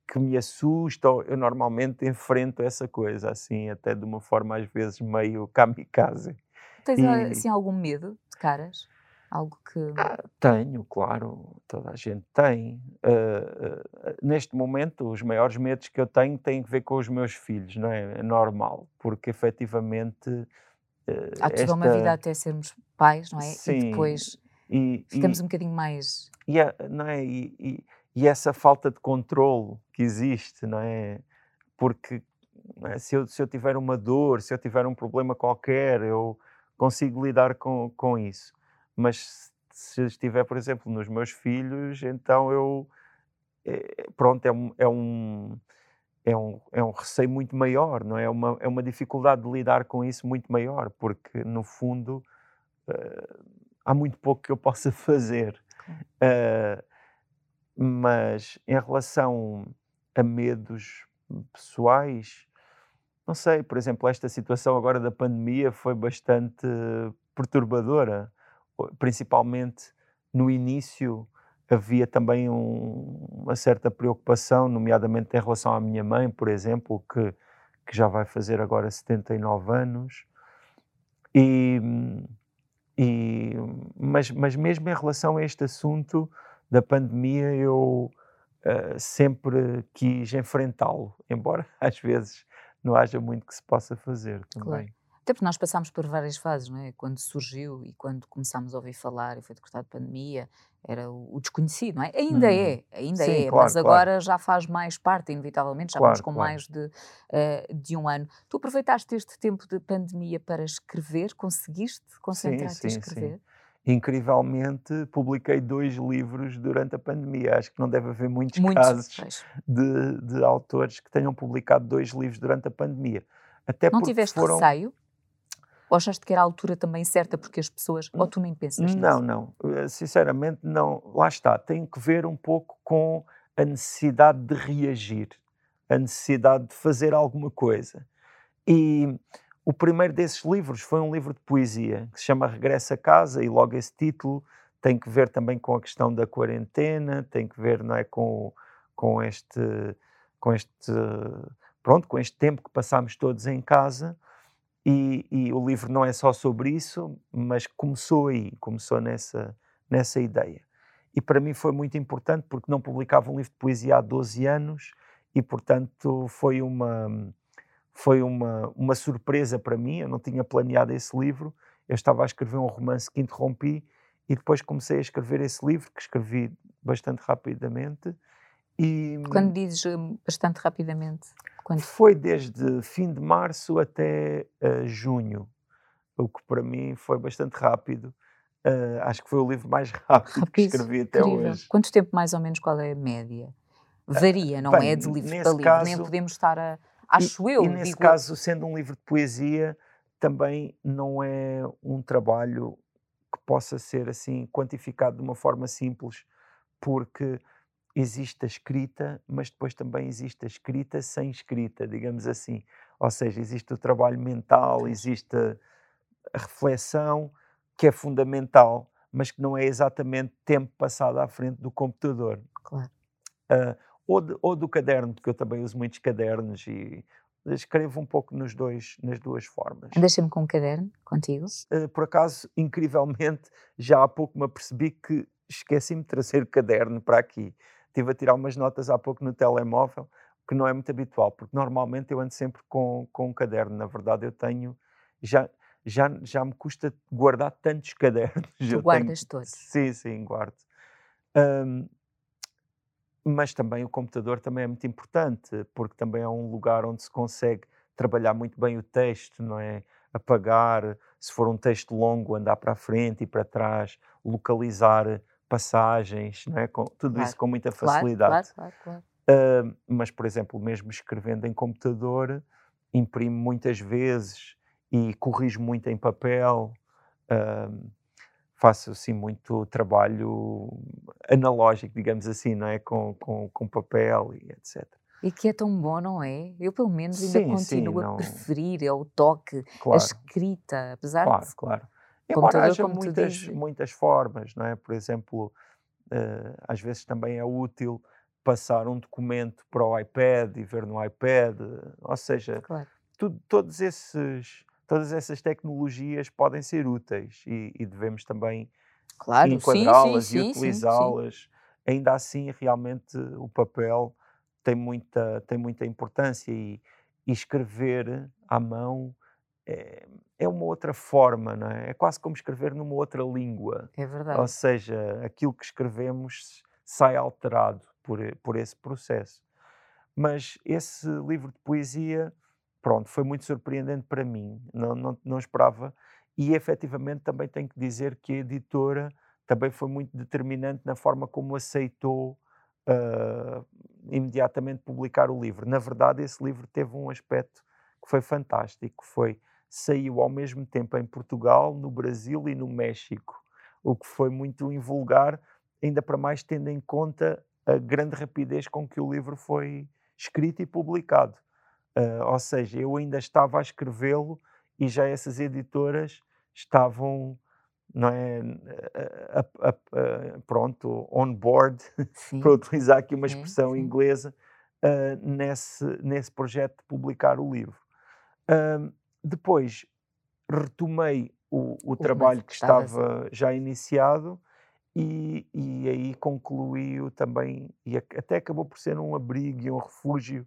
que me assusta, eu normalmente enfrento essa coisa, assim, até de uma forma às vezes meio kamikaze. Tens e... assim algum medo de caras? Algo que. Ah, tenho, claro, toda a gente tem. Uh, uh, neste momento, os maiores medos que eu tenho têm a ver com os meus filhos, não é? É normal, porque efetivamente. Uh, Há toda esta... uma vida até sermos pais, não é? Sim, e depois e, ficamos e, um bocadinho mais. E, a, não é? E, e, essa falta de controle que existe, não é? Porque não é? Se, eu, se eu tiver uma dor, se eu tiver um problema qualquer, eu consigo lidar com, com isso mas se estiver, por exemplo, nos meus filhos, então eu. É, pronto, é um, é, um, é, um, é um receio muito maior, não é? É uma, é uma dificuldade de lidar com isso muito maior, porque, no fundo, uh, há muito pouco que eu possa fazer. Uh, mas em relação a medos pessoais, não sei, por exemplo, esta situação agora da pandemia foi bastante perturbadora principalmente no início havia também um, uma certa preocupação, nomeadamente em relação à minha mãe, por exemplo, que, que já vai fazer agora 79 anos. E, e, mas, mas mesmo em relação a este assunto da pandemia, eu uh, sempre quis enfrentá-lo, embora às vezes não haja muito que se possa fazer também. Claro. Até porque nós passámos por várias fases, não é? Quando surgiu e quando começámos a ouvir falar e foi decretado pandemia, era o, desconhecido, não é? Ainda uhum. é, ainda Sim, é, claro, mas agora claro. já faz mais parte, inevitavelmente, já claro, vamos com mais de, uh, de um ano. Tu aproveitaste este tempo de pandemia para escrever? Conseguiste concentrar-te a escrever? Sim incrivelmente, publiquei dois livros durante a pandemia. Acho que não deve haver muitos, muitos casos de, de, autores que tenham publicado dois livros durante a pandemia. Até não tiveste foram... receio? Ou achaste que era a altura também certa porque as pessoas. Ou tu nem pensas Não, nisso? não. Eh, sinceramente, não. Lá está. Tem que ver um pouco com a necessidade de reagir, a necessidade de fazer alguma coisa. E o primeiro desses livros foi um livro de poesia que se chama Regressa a Casa, e logo esse título tem que ver também com a questão da quarentena, tem que ver não é, com, com, este, com, este, pronto, com este tempo que passámos todos em casa. E, e, o livro não é só sobre isso, mas começou aí, começou nessa, nessa ideia. E para mim foi muito importante porque não publicava um livro de poesia há 12 anos e, portanto, foi uma, foi uma, uma surpresa para mim. Eu não tinha planeado esse livro, eu estava a escrever um romance que interrompi e depois comecei a escrever esse livro, que escrevi bastante rapidamente. E, Quando dizes hum, bastante rapidamente? Quando? Foi desde fim de março até uh, junho, o que para mim foi bastante rápido. Uh, acho que foi o livro mais rápido, rápido que escrevi até incrível. hoje. Quanto tempo mais ou menos, qual é a média? Varia, não Bem, é de livro para livro, caso, nem podemos estar a... Acho e, eu. E nesse digo... caso, sendo um livro de poesia, também não é um trabalho que possa ser assim quantificado de uma forma simples, porque existe a escrita, mas depois também existe a escrita sem escrita, digamos assim. Ou seja, existe o trabalho mental, existe a, reflexão, que é fundamental, mas que não é exatamente tempo passado à frente do computador. Claro. Uh, ou, de, ou, do caderno, porque eu também uso muitos cadernos e escrevo um pouco nos dois, nas duas formas. Deixa-me com um caderno contigo? Uh, por acaso, incrivelmente, já há pouco me apercebi que esqueci-me de trazer o caderno para aqui. Estive a tirar umas notas há pouco no telemóvel, que não é muito habitual, porque normalmente eu ando sempre com, com um caderno. Na verdade, eu tenho. Já, já, já me custa guardar tantos cadernos. Tu guardas tenho, todos? Sim, sim, guardo. Um, mas também o computador também é muito importante, porque também é um lugar onde se consegue trabalhar muito bem o texto, não é? Apagar, se for um texto longo, andar para a frente e para trás, localizar passagens, não é? Com, tudo claro. isso com muita facilidade. Claro, claro, uh, mas, por exemplo, mesmo escrevendo em computador, imprimo muitas vezes e corrijo muito em papel. Uh, faço assim muito trabalho analógico, digamos assim, não é? Com, com, com papel e etc. E que é tão bom, não é? Eu, pelo menos, ainda sim, continuo sim, a preferir é o toque, claro. a escrita, apesar claro, de. Claro, Embora haja muitas, muitas formas, não é? Por exemplo, uh, às vezes também é útil passar um documento para o iPad e ver no iPad, ou seja, claro. tudo, todos esses todas essas tecnologias podem ser úteis e, e devemos também claro, enquadrá-las e utilizá-las. Ainda assim, realmente, o papel tem muita, tem muita importância e, e escrever à mão é, é, uma outra forma, não é? É quase como escrever numa outra língua. É verdade. Ou seja, aquilo que escrevemos sai alterado por, por esse processo. Mas esse livro de poesia pronto, foi muito surpreendente para mim, não, não, não esperava. E efetivamente também tenho que dizer que a editora também foi muito determinante na forma como aceitou uh, imediatamente publicar o livro. Na verdade, esse livro teve um aspecto que foi fantástico, foi saiu ao mesmo tempo em Portugal, no Brasil e no México, o que foi muito invulgar, ainda para mais tendo em conta a grande rapidez com que o livro foi escrito e publicado. Uh, ou seja, eu ainda estava a escrevê-lo e já essas editoras estavam, não é, a, a, a, pronto, on board, para utilizar aqui uma expressão inglesa, uh, nesse, nesse projeto de publicar o livro. Uh, depois retomei o, o trabalho que estava já iniciado e, e aí concluí também, e até acabou por ser um abrigo e um refúgio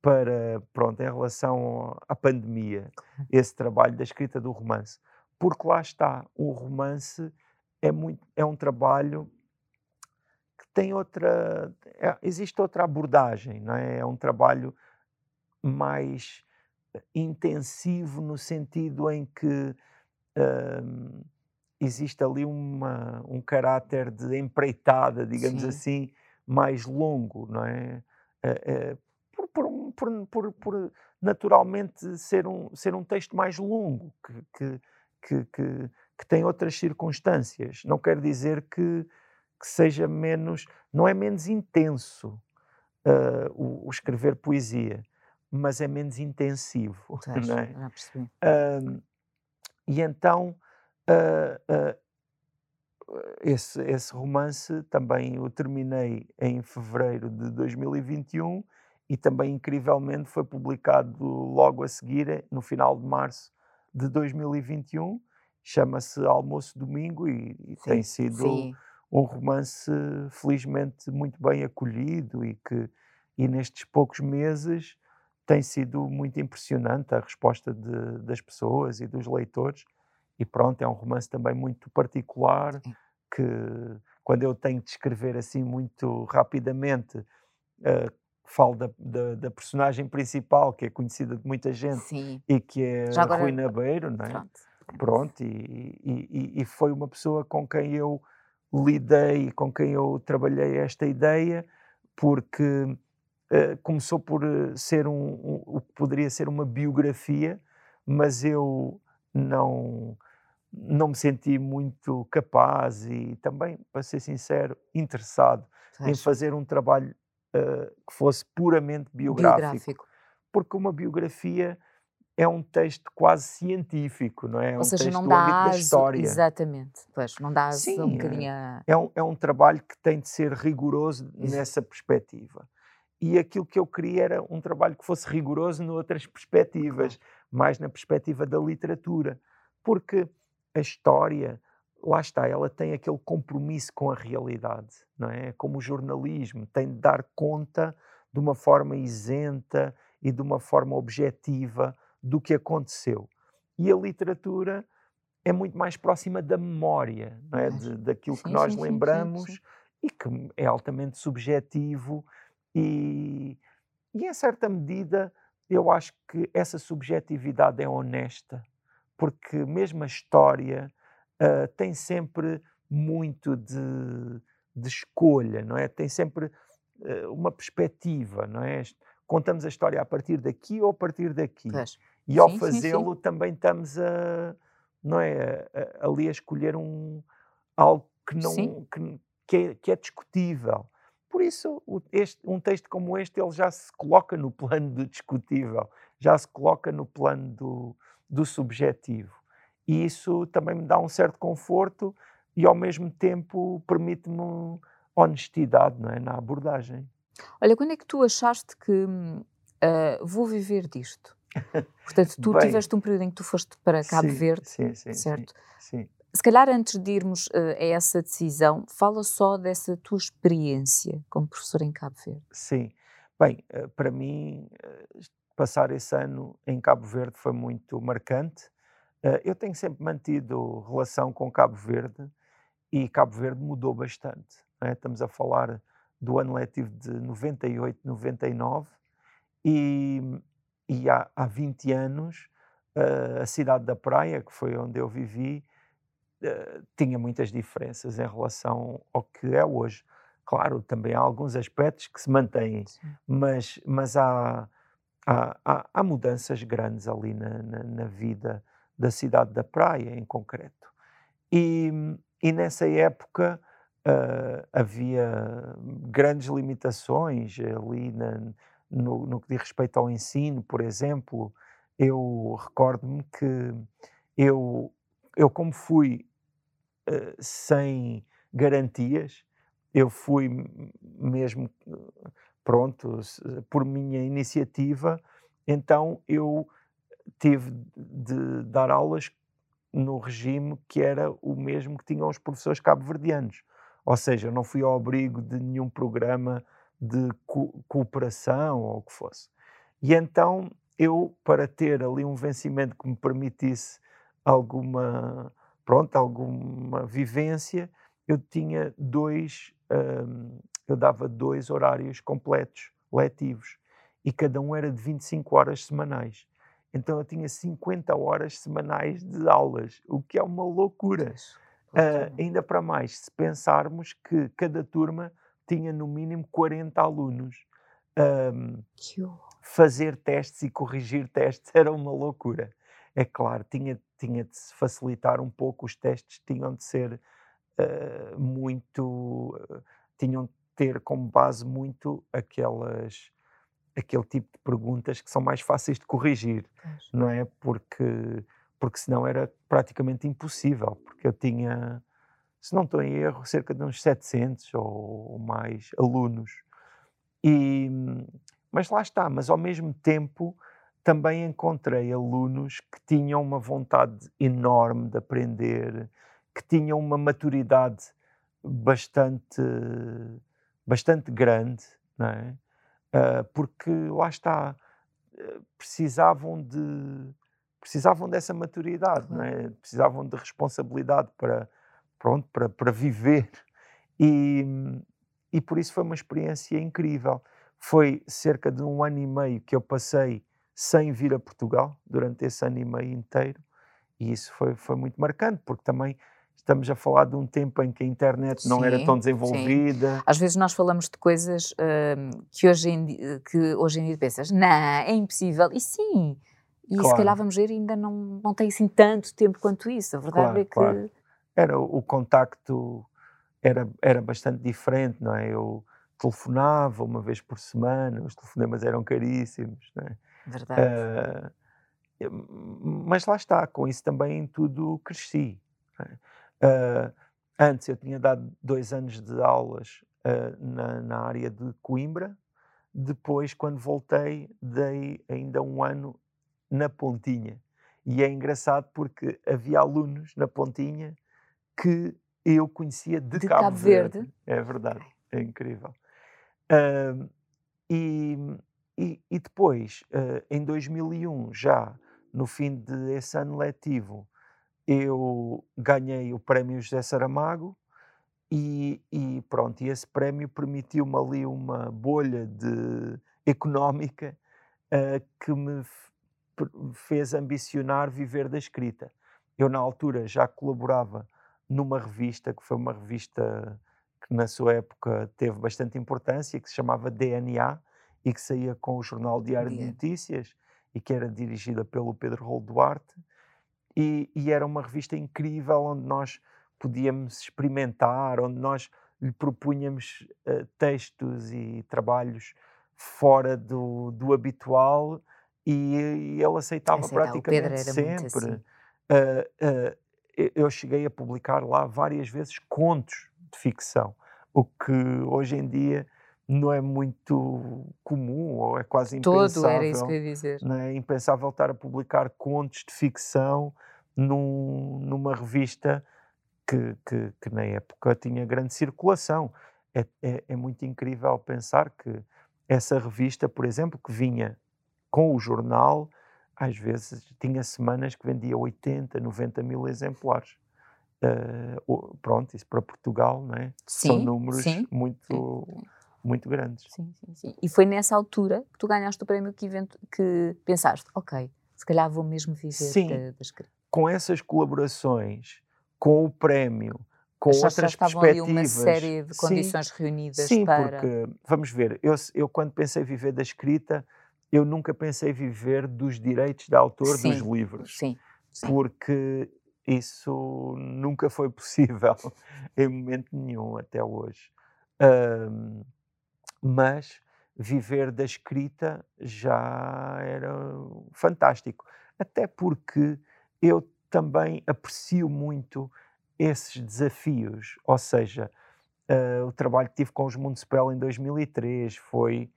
para, pronto, em relação à pandemia, esse trabalho da escrita do romance. Porque lá está, o romance é, muito, é um trabalho que tem outra. É, existe outra abordagem, não é? É um trabalho mais intensivo no sentido em que hum, existe ali uma, um caráter de empreitada, digamos Sim. assim, mais longo, não é? é, é por, por, por, por, naturalmente ser um, ser um texto mais longo, que, que, que, que, que tem outras circunstâncias. Não quer dizer que, que seja menos, não é menos intenso uh, o, o, escrever poesia, mas é menos intensivo. Tens, não é? Já percebi. Uh, e então uh, esse, esse romance também o terminei em fevereiro de 2021 e também incrivelmente foi publicado logo a seguir, no final de março de 2021. Chama-se Almoço Domingo e, e sim, tem sido sim. um romance felizmente muito bem acolhido e que e nestes poucos meses tem sido muito impressionante a resposta de, das pessoas e dos leitores. E pronto, é um romance também muito particular que quando eu tenho de escrever assim muito rapidamente, uh, falo da, da, da, personagem principal, que é conhecida de muita gente Sim. e que é agora... Rui Nabeiro, não é? Pronto. Pronto, e, e, e, foi uma pessoa com quem eu lidei, com quem eu trabalhei esta ideia, porque uh, começou por eh, ser um, um, o que poderia ser uma biografia, mas eu não não me senti muito capaz e também, para ser sincero, interessado em fazer um trabalho uh, que fosse puramente biográfico, biográfico. Porque uma biografia é um texto quase científico, não é? Ou um seja, texto não dá da história. Exatamente, pois, não dá Sim, um bocadinho a... é, um, é um trabalho que tem de ser rigoroso nessa perspectiva. E aquilo que eu queria era um trabalho que fosse rigoroso noutras perspectivas, mais na perspectiva da literatura. Porque a história, lá está, ela tem aquele compromisso com a realidade, não é? Como o jornalismo tem de dar conta de uma forma isenta e de uma forma objetiva do que aconteceu. E a literatura é muito mais próxima da memória, não é? De, daquilo sim, que nós sim, lembramos sim, e que é altamente subjetivo e, e, em certa medida, eu acho que essa subjetividade é honesta, porque mesmo a história uh, tem sempre muito de, de, escolha, não é? Tem sempre uh, uma perspectiva, não é? Contamos a história a partir daqui ou a partir daqui. E ao fazê-lo também estamos a, não é, a, a, ali a escolher um, algo que, não, que, que, é, que é discutível. Por isso, este, um texto como este, ele já se coloca no plano do discutível, já se coloca no plano do, do subjetivo. E isso também me dá um certo conforto e, ao mesmo tempo, permite-me honestidade não é, na abordagem. Olha, quando é que tu achaste que uh, vou viver disto? Portanto, tu Bem, tiveste um período em que tu foste para Cabo sim, Verde, sim, sim, certo? Sim, Se calhar antes de irmos uh, a essa decisão, fala só dessa tua experiência como professor em Cabo Verde. Sim. Bem, uh, para mim, uh, passar esse ano em Cabo Verde foi muito marcante. eu tenho sempre mantido relação com Cabo Verde e Cabo Verde mudou bastante. É? Estamos a falar do ano letivo de 98, 99 e e há, há 20 anos, a cidade da Praia, que foi onde eu vivi, uh, tinha muitas diferenças em relação ao que é hoje. Claro, também há alguns aspectos que se mantêm, mas, mas há, há, há, há, mudanças grandes ali na, na, na, vida da cidade da Praia, em concreto. E, e nessa época uh, havia grandes limitações ali na, no, no que diz respeito ao ensino, por exemplo, eu recordo-me que eu, eu como fui uh, sem garantias, eu fui mesmo pronto por minha iniciativa, então eu tive de dar aulas no regime que era o mesmo que tinham os professores cabo-verdianos. Ou seja, não fui ao abrigo de nenhum programa de co cooperação ou o que fosse. E então eu, para ter ali um vencimento que me permitisse alguma, pronto, alguma vivência, eu tinha dois, um, eu dava dois horários completos letivos e cada um era de 25 horas semanais. Então eu tinha 50 horas semanais de aulas, o que é uma loucura. Uh, ainda para mais, se pensarmos que cada turma tinha no mínimo 40 alunos. Um, fazer testes e corrigir testes era uma loucura. É claro, tinha, tinha de se facilitar um pouco, os testes tinham de ser uh, muito. Uh, tinham de ter como base muito aquelas aquele tipo de perguntas que são mais fáceis de corrigir, não é? Porque, porque senão era praticamente impossível, porque eu tinha se não estou em erro, cerca de uns 700 ou mais alunos. E, mas lá está, mas ao mesmo tempo também encontrei alunos que tinham uma vontade enorme de aprender, que tinham uma maturidade bastante, bastante grande, não é? Uh, porque lá está, precisavam de precisavam dessa maturidade, não é? precisavam de responsabilidade para pronto, para, para viver. E, e por isso foi uma experiência incrível. Foi cerca de um ano e meio que eu passei sem vir a Portugal, durante esse ano e meio inteiro, e isso foi, foi muito marcante, porque também estamos a falar de um tempo em que a internet não sim, era tão desenvolvida. Sim. Às vezes nós falamos de coisas uh, que, hoje em, que hoje em dia pensas, não, é impossível. E sim, E Claro. se calhar vamos ver, ainda não, não tem assim tanto tempo quanto isso. A verdade Claro, é que. claro. Era o o contacto era, era bastante diferente, não é? Eu telefonava uma vez por semana, os telefonemas eram caríssimos, não é? Verdade. Eu- mas lá está, com isso também tudo cresci. Ah, antes eu tinha dado dois anos de aulas ah, na, na área de Coimbra, depois, quando voltei, dei ainda um ano na Pontinha. E é engraçado porque havia alunos na Pontinha que eu conhecia de, De Cabo, Cabo Verde. Verde. É verdade, é incrível. E, e, e depois, ah, em 2001, já no fim desse ano letivo, eu ganhei o prémio José Saramago e, e pronto, e esse prémio permitiu-me ali uma bolha de, económica ah, que me fez ambicionar viver da escrita. Eu, na altura, já colaborava numa revista, que foi uma revista que, na sua época, teve bastante importância, que se chamava DNA e que saía com o Jornal Diário de Diário. Notícias e que era dirigida pelo Pedro Rolo Duarte. E, e era uma revista incrível onde nós podíamos experimentar, onde nós lhe propunhamos eh, textos e trabalhos fora do, do habitual e, e ele aceitava praticamente sempre. assim. Ah, eu- eu cheguei a publicar lá várias vezes contos de ficção, o que hoje em dia não é muito comum ou é quase Todo era isso impensável que eu ia dizer. não é impensável estar a publicar contos de ficção num- numa revista que, que- que na época tinha grande circulação. É, é- é muito incrível pensar que essa revista, por exemplo, que vinha com o jornal, às vezes tinha semanas que vendia 80, 90 mil exemplares. O- pronto, isso para Portugal, não é? São Sim, números sim, muito, muito grandes. Sim, sim, sim. E foi nessa altura que tu ganhaste o prémio que, que pensaste, ok, se calhar vou mesmo viver Sim. da, escrita. com essas colaborações, com o prémio, com Achaste outras já estavam ali perspectivas. uma série de Sim, condições reunidas Sim, para... porque, vamos ver, eu, eu quando pensei viver da escrita, eu nunca pensei viver dos direitos de autor dos Sim, livros, Sim, sim. porque isso nunca foi possível em momento nenhum até hoje. Ahm, mas viver da escrita já era fantástico. Até porque eu também aprecio muito esses desafios. Ou seja, eh, o trabalho que tive com os Municipal em 2003 foi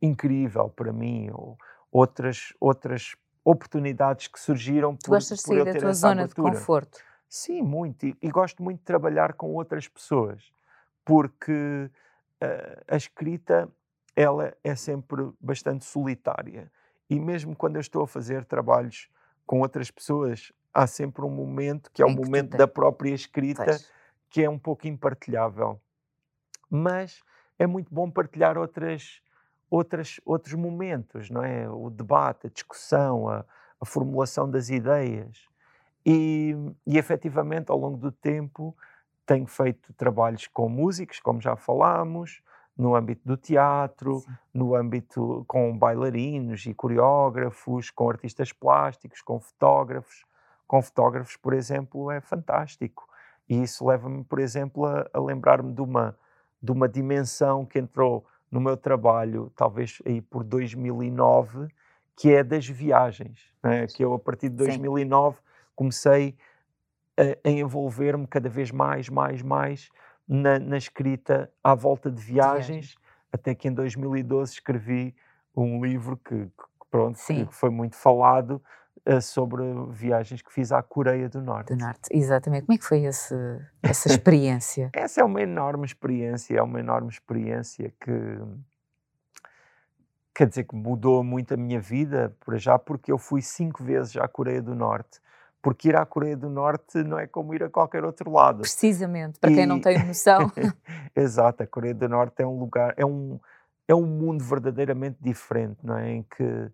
incrível para mim. Ou outras, outras oportunidades que surgiram Tu por, gostas de por eu sair da ter tua essa zona de abertura. conforto. Sim, muito. E, e gosto muito de trabalhar com outras pessoas, porque a escrita ela é sempre bastante solitária. E mesmo quando eu estou a fazer trabalhos com outras pessoas, há sempre um momento que é o tu momento da própria escrita que é um pouco impartilhável. Mas é muito bom partilhar outras, outras, outros momentos, não é? O debate, a discussão, a, a formulação das ideias. E, e efetivamente, ao longo do tempo, tenho feito trabalhos com músicos, como já falámos, no âmbito do teatro, Sim. no âmbito com bailarinos e coreógrafos, com artistas plásticos, com fotógrafos. Com fotógrafos, por exemplo, é fantástico. E isso leva-me, por exemplo, a, a lembrar-me de uma, de uma dimensão que entrou no meu trabalho, talvez aí por 2009, que é das viagens. né? Que eu, a partir de Sim. 2009, comecei a, a envolver-me cada vez mais, mais, mais na, na escrita à volta de viagens, viagens. até que em 2012 escrevi um livro que, que, pronto, que Sim. foi muito falado eh, sobre viagens que fiz à Coreia do Norte. Do Norte, exatamente. Como é que foi esse, essa experiência? Essa é uma enorme experiência, é uma enorme experiência que quer dizer que mudou muito a minha vida, por já porque eu fui cinco vezes à Coreia do Norte. Porque ir à Coreia do Norte não é como ir a qualquer outro lado. Precisamente, para quem não E- tem noção. Exato, a Coreia do Norte é um lugar, é um, é um mundo verdadeiramente diferente, não é? Em que,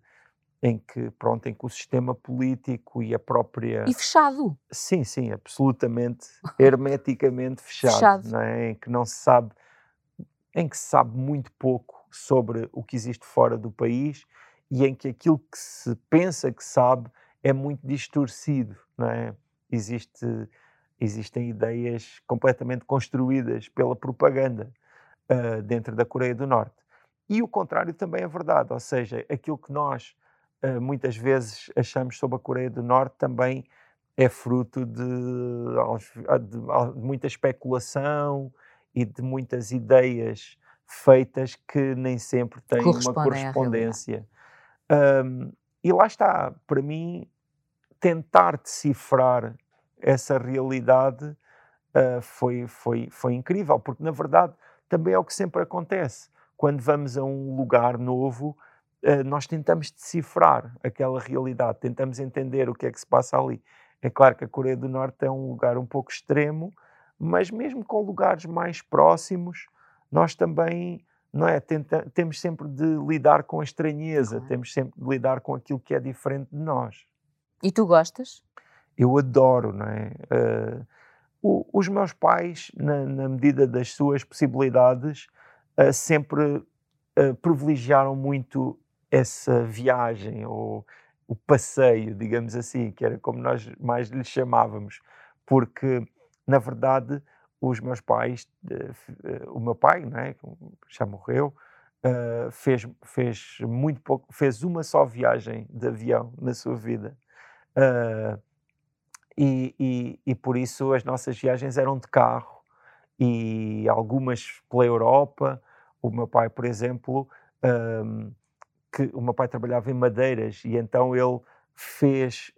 em que, pronto, em que o sistema político e a própria... e fechado. Sim, sim, absolutamente, hermeticamente fechado, Fechado. não é? Em que não se sabe, em que se sabe muito pouco sobre o que existe fora do país e em que aquilo que se pensa que sabe é muito distorcido, não é? Existe, existem ideias completamente construídas pela propaganda uh, dentro da Coreia do Norte. E o contrário também é verdade, ou seja, aquilo que nós uh, muitas vezes achamos sobre a Coreia do Norte também é fruto de, de, de muita especulação e de muitas ideias feitas que nem sempre têm uma correspondência. Um, e lá está, para mim, tentar decifrar essa realidade uh, foi, foi, foi incrível, porque na verdade também é o que sempre acontece. Quando vamos a um lugar novo, uh, nós tentamos decifrar aquela realidade, tentamos entender o que é que se passa ali. É claro que a Coreia do Norte é um lugar um pouco extremo, mas mesmo com lugares mais próximos, nós também não é? Tenta, temos sempre de lidar com a estranheza, claro. temos sempre de lidar com aquilo que é diferente de nós. E tu gostas? Eu adoro, não é? Uh, o, os meus pais, na, na, medida das suas possibilidades, uh, sempre uh, privilegiaram muito essa viagem ou o passeio, digamos assim, que era como nós mais lhe chamávamos, porque, na verdade, os meus pais, uh, o meu pai, né, já morreu, uh, fez, fez muito pouco, fez uma só viagem de avião na sua vida. Uh, e, e, e, por isso as nossas viagens eram de carro e algumas pela Europa. O meu pai, por exemplo, um, que o meu pai trabalhava em madeiras e então ele fez,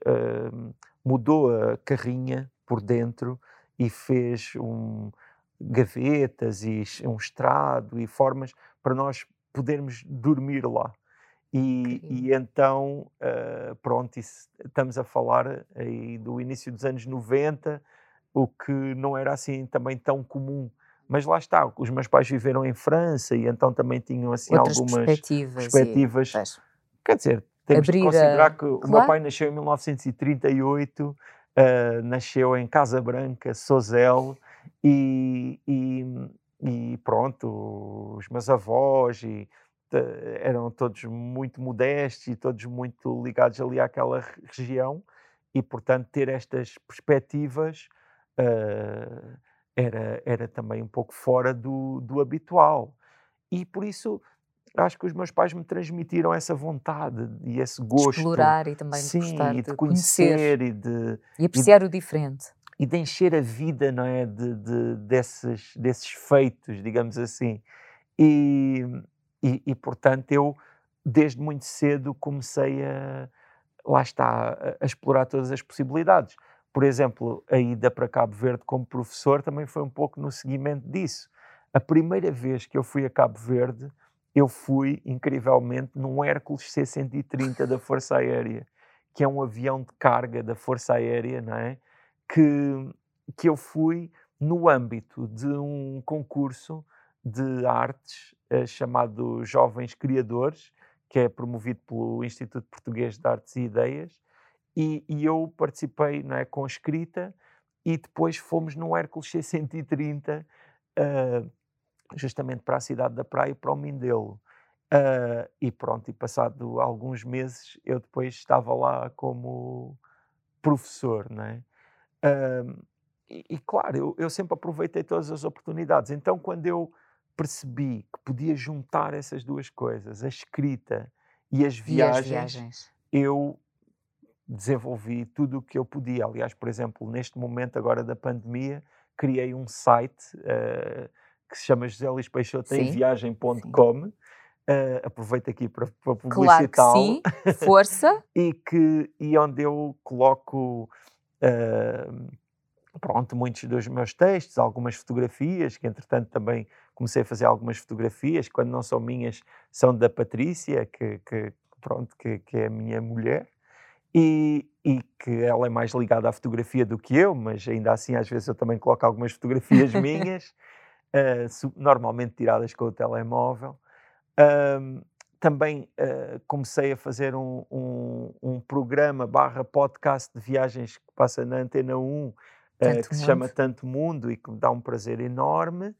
um, mudou a carrinha por dentro e fez um, gavetas e um estrado e formas para nós podermos dormir lá. E, e então, uh, pronto, isso, estamos a falar aí do início dos anos 90, o que não era assim também tão comum. Mas lá está, os meus pais viveram em França e então também tinham assim Outras algumas perspectivas. perspectivas e, quer dizer, temos que considerar a... que claro. o meu pai nasceu em 1938 uh, nasceu em Casa Branca, Sozel, e, e, e, pronto, os meus avós e, eram todos muito modestos e todos muito ligados ali àquela região, e portanto ter estas perspectivas uh, era, era também um pouco fora do, do habitual. E por isso acho que os meus pais me transmitiram essa vontade e esse gosto. De explorar e também sim, de gostar, e de, conhecer, conhecer, e de e apreciar e, o diferente. E de encher a vida, não é, de, de desses, desses feitos, digamos assim. E, e, e, portanto eu desde muito cedo comecei a lá está a explorar todas as possibilidades. Por exemplo, a ida para Cabo Verde como professor também foi um pouco no seguimento disso. A primeira vez que eu fui a Cabo Verde eu fui, incrivelmente, num Hércules C-130 da Força Aérea, que é um avião de carga da Força Aérea, não é? Que, que eu fui no âmbito de um concurso de artes eh, chamado Jovens Criadores, que é promovido pelo Instituto Português de Artes e Ideias, e, e eu participei não é, com escrita e depois fomos no Hércules C-130 uh, justamente para a cidade da praia, para o Mindelo. Uh, e pronto, e passado alguns meses eu depois estava lá como professor, não é? Uh, e, e, claro, eu, eu, sempre aproveitei todas as oportunidades. Então, quando eu percebi que podia juntar essas duas coisas, a escrita e as viagens, e as viagens. eu desenvolvi tudo o que eu podia. Aliás, por exemplo, neste momento agora da pandemia, criei um site uh, que se chama José Luís Peixoto em viagem.com. Uh, eh, aproveito aqui para, para publicitá-lo. Claro sim, força. e, que, e onde eu coloco uh, pronto, muitos dos meus textos, algumas fotografias, que entretanto também comecei a fazer algumas fotografias, quando não são minhas, são da Patrícia, que, que pronto, que, que, é a minha mulher, e, e, que ela é mais ligada à fotografia do que eu, mas ainda assim às vezes eu também coloco algumas fotografias minhas uh, normalmente tiradas com o telemóvel. Uh, também uh, comecei a fazer um, um, um, programa barra podcast de viagens que passa na Antena 1, eh, que se chama Tanto Mundo e que me dá um prazer enorme.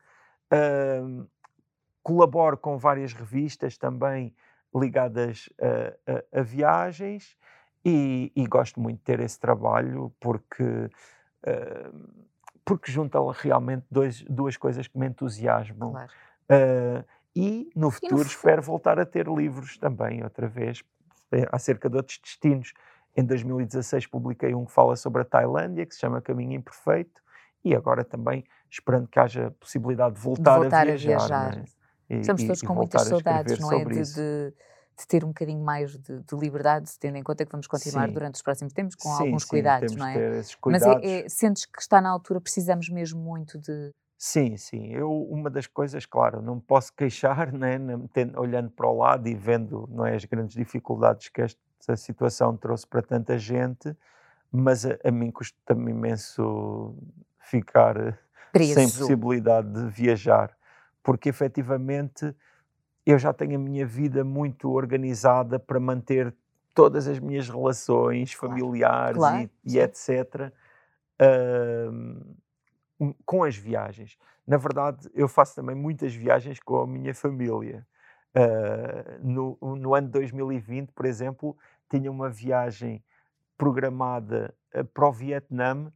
colaboro com várias revistas também ligadas a, a, a viagens e, e, gosto muito de ter esse trabalho porque, uh, porque junta realmente dois, duas coisas que me entusiasmam. Claro. Uh, e no futuro e no espero voltar a ter livros também, outra vez, eh, acerca de outros destinos. Em 2016 publiquei um que fala sobre a Tailândia, que se chama Caminho Imperfeito, e agora também esperando que haja possibilidade de voltar, de voltar a viajar. A viajar. Né? E, Estamos todos com muitas saudades, não é? De, de, de, ter um bocadinho mais de, de, liberdade, tendo em conta que vamos continuar sim. durante os próximos tempos com sim, alguns sim, cuidados, não é? Mas é, é, sentes que está na altura, precisamos mesmo muito de. Sim, sim. Eu, uma das coisas, claro, não me posso queixar, né, olhando para o lado e vendo não é, as grandes dificuldades que esta situação trouxe para tanta gente, mas a, a mim custa-me imenso ficar Preso. sem possibilidade de viajar, porque efetivamente eu já tenho a minha vida muito organizada para manter todas as minhas relações claro. familiares claro. E, e, etc. Uh, com as viagens. Na verdade, eu faço também muitas viagens com a minha família. Uh, no, no ano de 2020, por exemplo, tinha uma viagem programada uh, para o Vietnã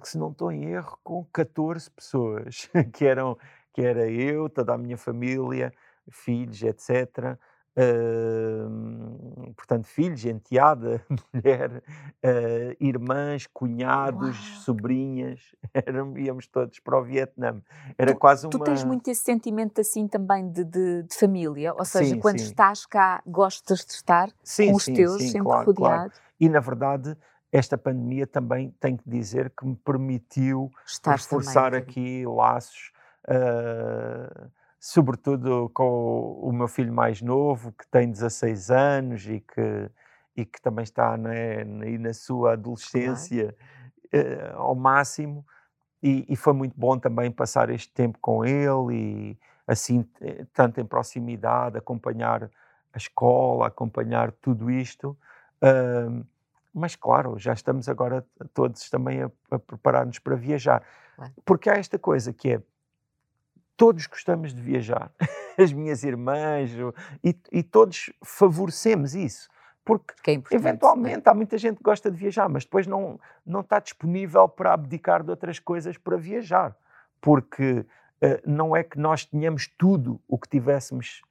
que se não estou em erro, com 14 pessoas, que eram que era eu, toda a minha família, filhos, etc. Uh, portanto, filhos, enteada, mulher, uh, irmãs, cunhados, Uau. sobrinhas, Eram, íamos todos para o Vietnã. Era tu, quase uma... Tu tens muito esse sentimento assim também de, de, de família, ou seja, sim, quando sim. estás cá, gostas de estar sim, com os teus, sempre claro, rodeado. Claro. E na verdade, esta pandemia também, tenho que dizer, que me permitiu Estar reforçar também, aqui laços, uh, sobretudo com o, meu filho mais novo, que tem 16 anos e que, e que também está né, na sua adolescência claro. uh, ao máximo. E, e, foi muito bom também passar este tempo com ele e assim, tanto em proximidade, acompanhar a escola, acompanhar tudo isto. Uh, mas claro, já estamos agora todos também a, a preparar-nos para viajar. Porque há esta coisa que é, todos gostamos de viajar, as minhas irmãs, e, e todos favorecemos isso. Porque, é eventualmente, há muita gente que gosta de viajar, mas depois não, não está disponível para abdicar de outras coisas para viajar. Porque uh, não é que nós tenhamos tudo o que tivéssemos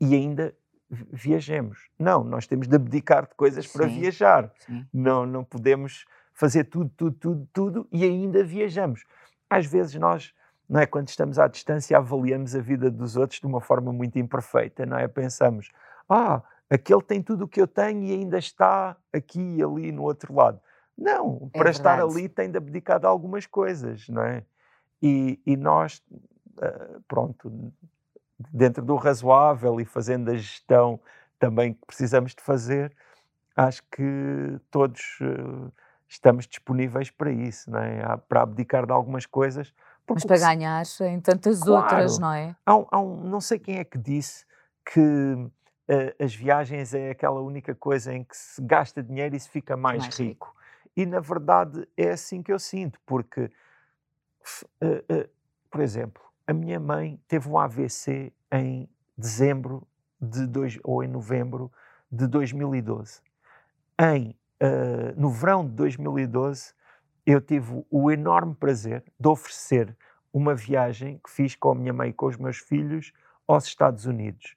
e ainda viajemos. Não, nós temos de abdicar de coisas sim, para viajar. Sim. Não, não podemos fazer tudo, tudo, tudo, tudo e ainda viajamos. Às vezes nós, não é, quando estamos à distância, avaliamos a vida dos outros de uma forma muito imperfeita, não é? Pensamos, ah, aquele tem tudo o que eu tenho e ainda está aqui e ali no outro lado. Não, é para verdade. estar ali tem de abdicar de algumas coisas, não é? E, e nós, uh, pronto, dentro do razoável e fazendo a gestão também que precisamos de fazer, acho que todos uh, estamos disponíveis para isso, não é? para abdicar de algumas coisas. Mas para ganhar em tantas claro, outras, não é? Há um, há um, não sei quem é que disse que uh, as viagens é aquela única coisa em que se gasta dinheiro e se fica mais, mais rico. rico. E na verdade é assim que eu sinto, porque, uh, por exemplo, a minha mãe teve um AVC em dezembro de dois, ou em novembro de 2012. Em, uh, no verão de 2012, eu tive o enorme prazer de oferecer uma viagem que fiz com a minha mãe e com os meus filhos aos Estados Unidos.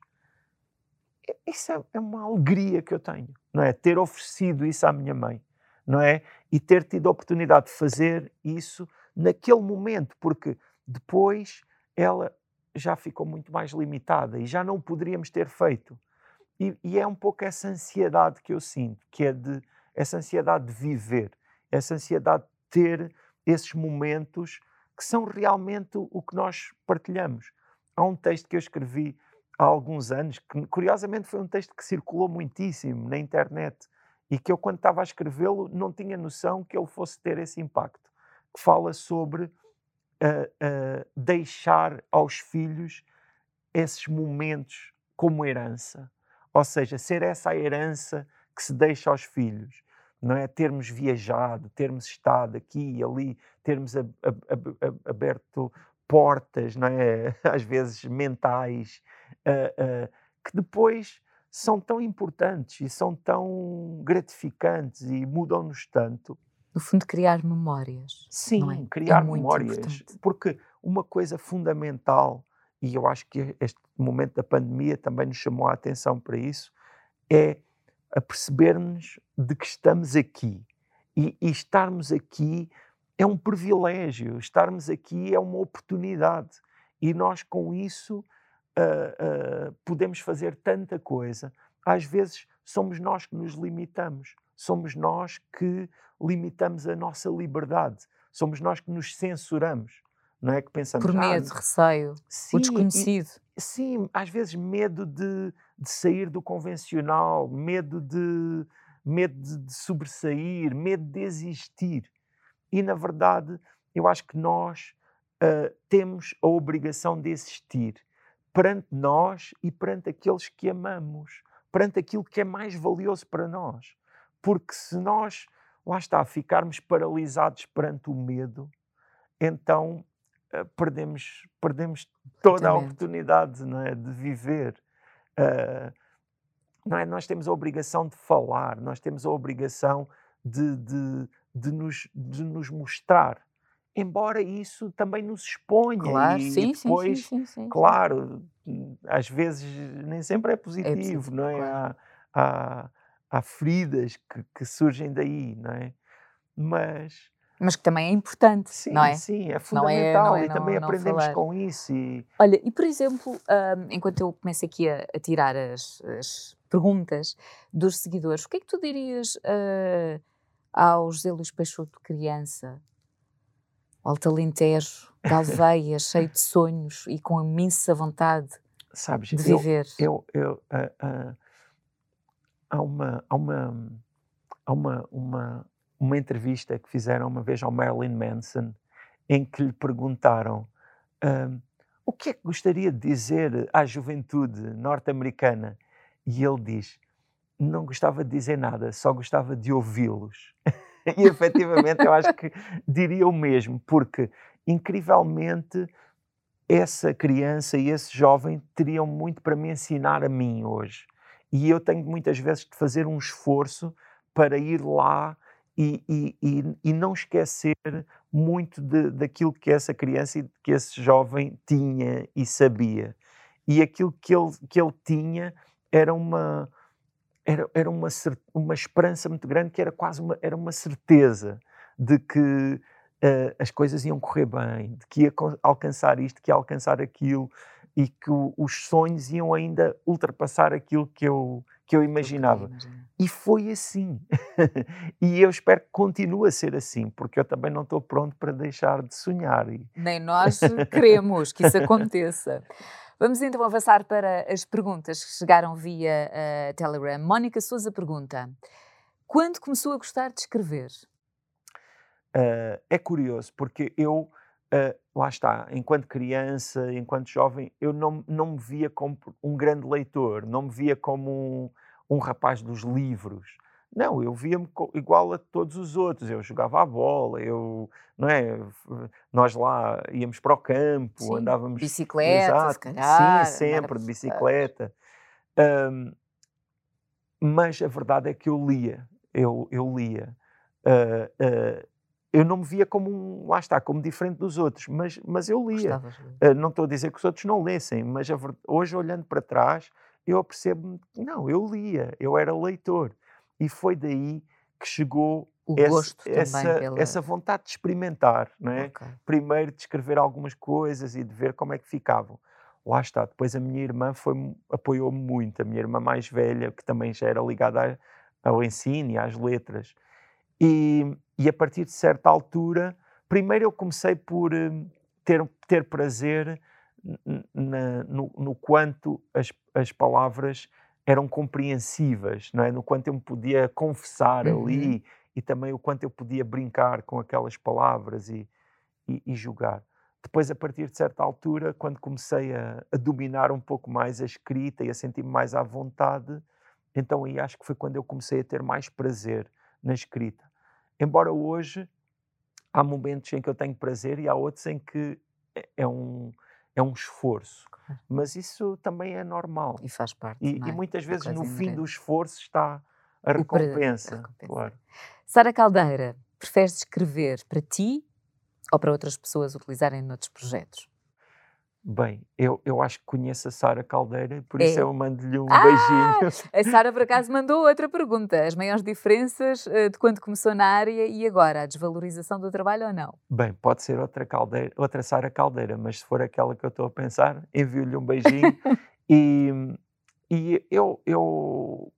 Isso é, é uma alegria que eu tenho, não é? Ter oferecido isso à minha mãe, não é? E ter tido a oportunidade de fazer isso naquele momento, porque depois ela já ficou muito mais limitada e já não poderíamos ter feito. E, e, é um pouco essa ansiedade que eu sinto, que é de essa ansiedade de viver, essa ansiedade de ter esses momentos que são realmente o que nós partilhamos. Há um texto que eu escrevi há alguns anos, que curiosamente foi um texto que circulou muitíssimo na internet e que eu, quando estava a escrevê-lo, não tinha noção que ele fosse ter esse impacto. Que fala sobre uh, deixar aos filhos esses momentos como herança. Ou seja, ser essa a herança que se deixa aos filhos. Não é termos viajado, termos estado aqui e ali, termos ab ab ab aberto portas, não é? às vezes mentais, uh, uh, que depois são tão importantes e são tão gratificantes e mudam-nos tanto. No fundo, criar memórias. Sim, é? criar é memórias. Importante. Porque uma coisa fundamental, e eu acho que este momento da pandemia também nos chamou a atenção para isso, é a perceber-nos de que estamos aqui. E, e estarmos aqui é um privilégio, estarmos aqui é uma oportunidade. E nós, com isso, uh, uh, podemos fazer tanta coisa. Às vezes, somos nós que nos limitamos, somos nós que limitamos a nossa liberdade, somos nós que nos censuramos. Não é que pensamos. Por medo, ah, receio, sim, o desconhecido. Sim, às vezes medo de, de sair do convencional, medo de, medo de, de sobressair, medo de existir. E, na verdade, eu acho que nós uh, temos a obrigação de existir perante nós e perante aqueles que amamos, perante aquilo que é mais valioso para nós. Porque se nós, lá está, ficarmos paralisados perante o medo, então uh, perdemos, perdemos toda a oportunidade não é, de viver. Uh, não é? Nós temos a obrigação de falar, nós temos a obrigação de, de, de, nos, de nos mostrar. Embora isso também nos exponha. Claro, e, sim, depois, sim, sim, sim, claro, às vezes nem sempre é positivo, é positivo não é? Claro. Há, há, há feridas que, que, surgem daí, não é? Mas. Mas que também é importante, sim, não é? Sim, é Não fundamental é, não é, e não, também não aprendemos falar. com isso. E... Olha, e por exemplo, um, enquanto eu começo aqui a, a tirar as, as, perguntas dos seguidores, o que é que tu dirias uh, ao José Luís Peixoto criança, ao Talentejo, da alveia, cheio de sonhos e com imensa vontade Sabes, de eu, viver? eu, eu, uh, uh, há uma, há uma, há uma, uma, uma entrevista que fizeram uma vez ao Marilyn Manson em que lhe perguntaram uh, o que é que gostaria de dizer à juventude norte-americana e ele diz não gostava de dizer nada, só gostava de ouvi-los. e efetivamente eu acho que diria o mesmo, porque incrivelmente essa criança e esse jovem teriam muito para me ensinar a mim hoje. E eu tenho muitas vezes de fazer um esforço para ir lá e, e, e, e não esquecer muito de, daquilo que essa criança e que esse jovem tinha e sabia. E aquilo que ele, que ele tinha era uma, era, era uma, uma esperança muito grande, que era quase uma, era uma certeza de que uh, as coisas iam correr bem, de que ia alcançar isto, que ia alcançar aquilo, e que o, os sonhos iam ainda ultrapassar aquilo que eu, que eu imaginava. E foi assim. e eu espero que continue a ser assim, porque eu também não estou pronto para deixar de sonhar. E... Nem nós queremos que isso aconteça. Vamos então avançar para as perguntas que chegaram via uh, Telegram. Mónica Souza pergunta: Quando começou a gostar de escrever? Uh, é curioso, porque eu, uh, lá está, enquanto criança, enquanto jovem, eu não, não me via como um grande leitor, não me via como um, um rapaz dos livros. Não, eu via-me igual a todos os outros. Eu jogava a bola, eu, não é? Nós lá íamos para o campo, Sim, andávamos. Bicicleta, Exato, se calhar. sim, sempre de bicicleta. Um, mas a verdade é que eu lia, eu, eu lia. Uh, uh, eu não me via como um, lá está, como diferente dos outros, mas, mas eu lia. Uh, não estou a dizer que os outros não lessem, mas a, hoje olhando para trás, eu apercebo-me que não, eu lia, eu era leitor. E foi daí que chegou esse, essa, pela... essa vontade de experimentar, não é? Okay. Primeiro de escrever algumas coisas e de ver como é que ficavam. Lá está. Depois a minha irmã foi, apoiou-me muito, a minha irmã mais velha, que também já era ligada ao ensino e às letras. E, e a partir de certa altura, primeiro eu comecei por hum, ter, ter prazer na, no, no, quanto as, as palavras eram compreensivas, não é? No quanto eu me podia confessar uhum. ali e também o quanto eu podia brincar com aquelas palavras e, e, e jogar. Depois, a partir de certa altura, quando comecei a, a dominar um pouco mais a escrita e a sentir-me mais à vontade, então aí acho que foi quando eu comecei a ter mais prazer na escrita. Embora hoje há momentos em que eu tenho prazer e há outros em que é, é um é um esforço. Mas isso também é normal. E faz parte. E, é? e muitas vezes no coisa fim do esforço está a recompensa. recompensa. Claro. Sara Caldeira, preferes escrever para ti ou para outras pessoas utilizarem noutros projetos? Bem, eu, eu acho que conheço a Sara Caldeira por isso É. eu mando-lhe um Ah! beijinho. A Sara, por acaso, mandou outra pergunta. As maiores diferenças eh, de quando começou na área e agora? A desvalorização do trabalho ou não? Bem, pode ser outra, caldeira, outra Sara Caldeira, mas se for aquela que eu estou a pensar, envio-lhe um beijinho. e e eu, eu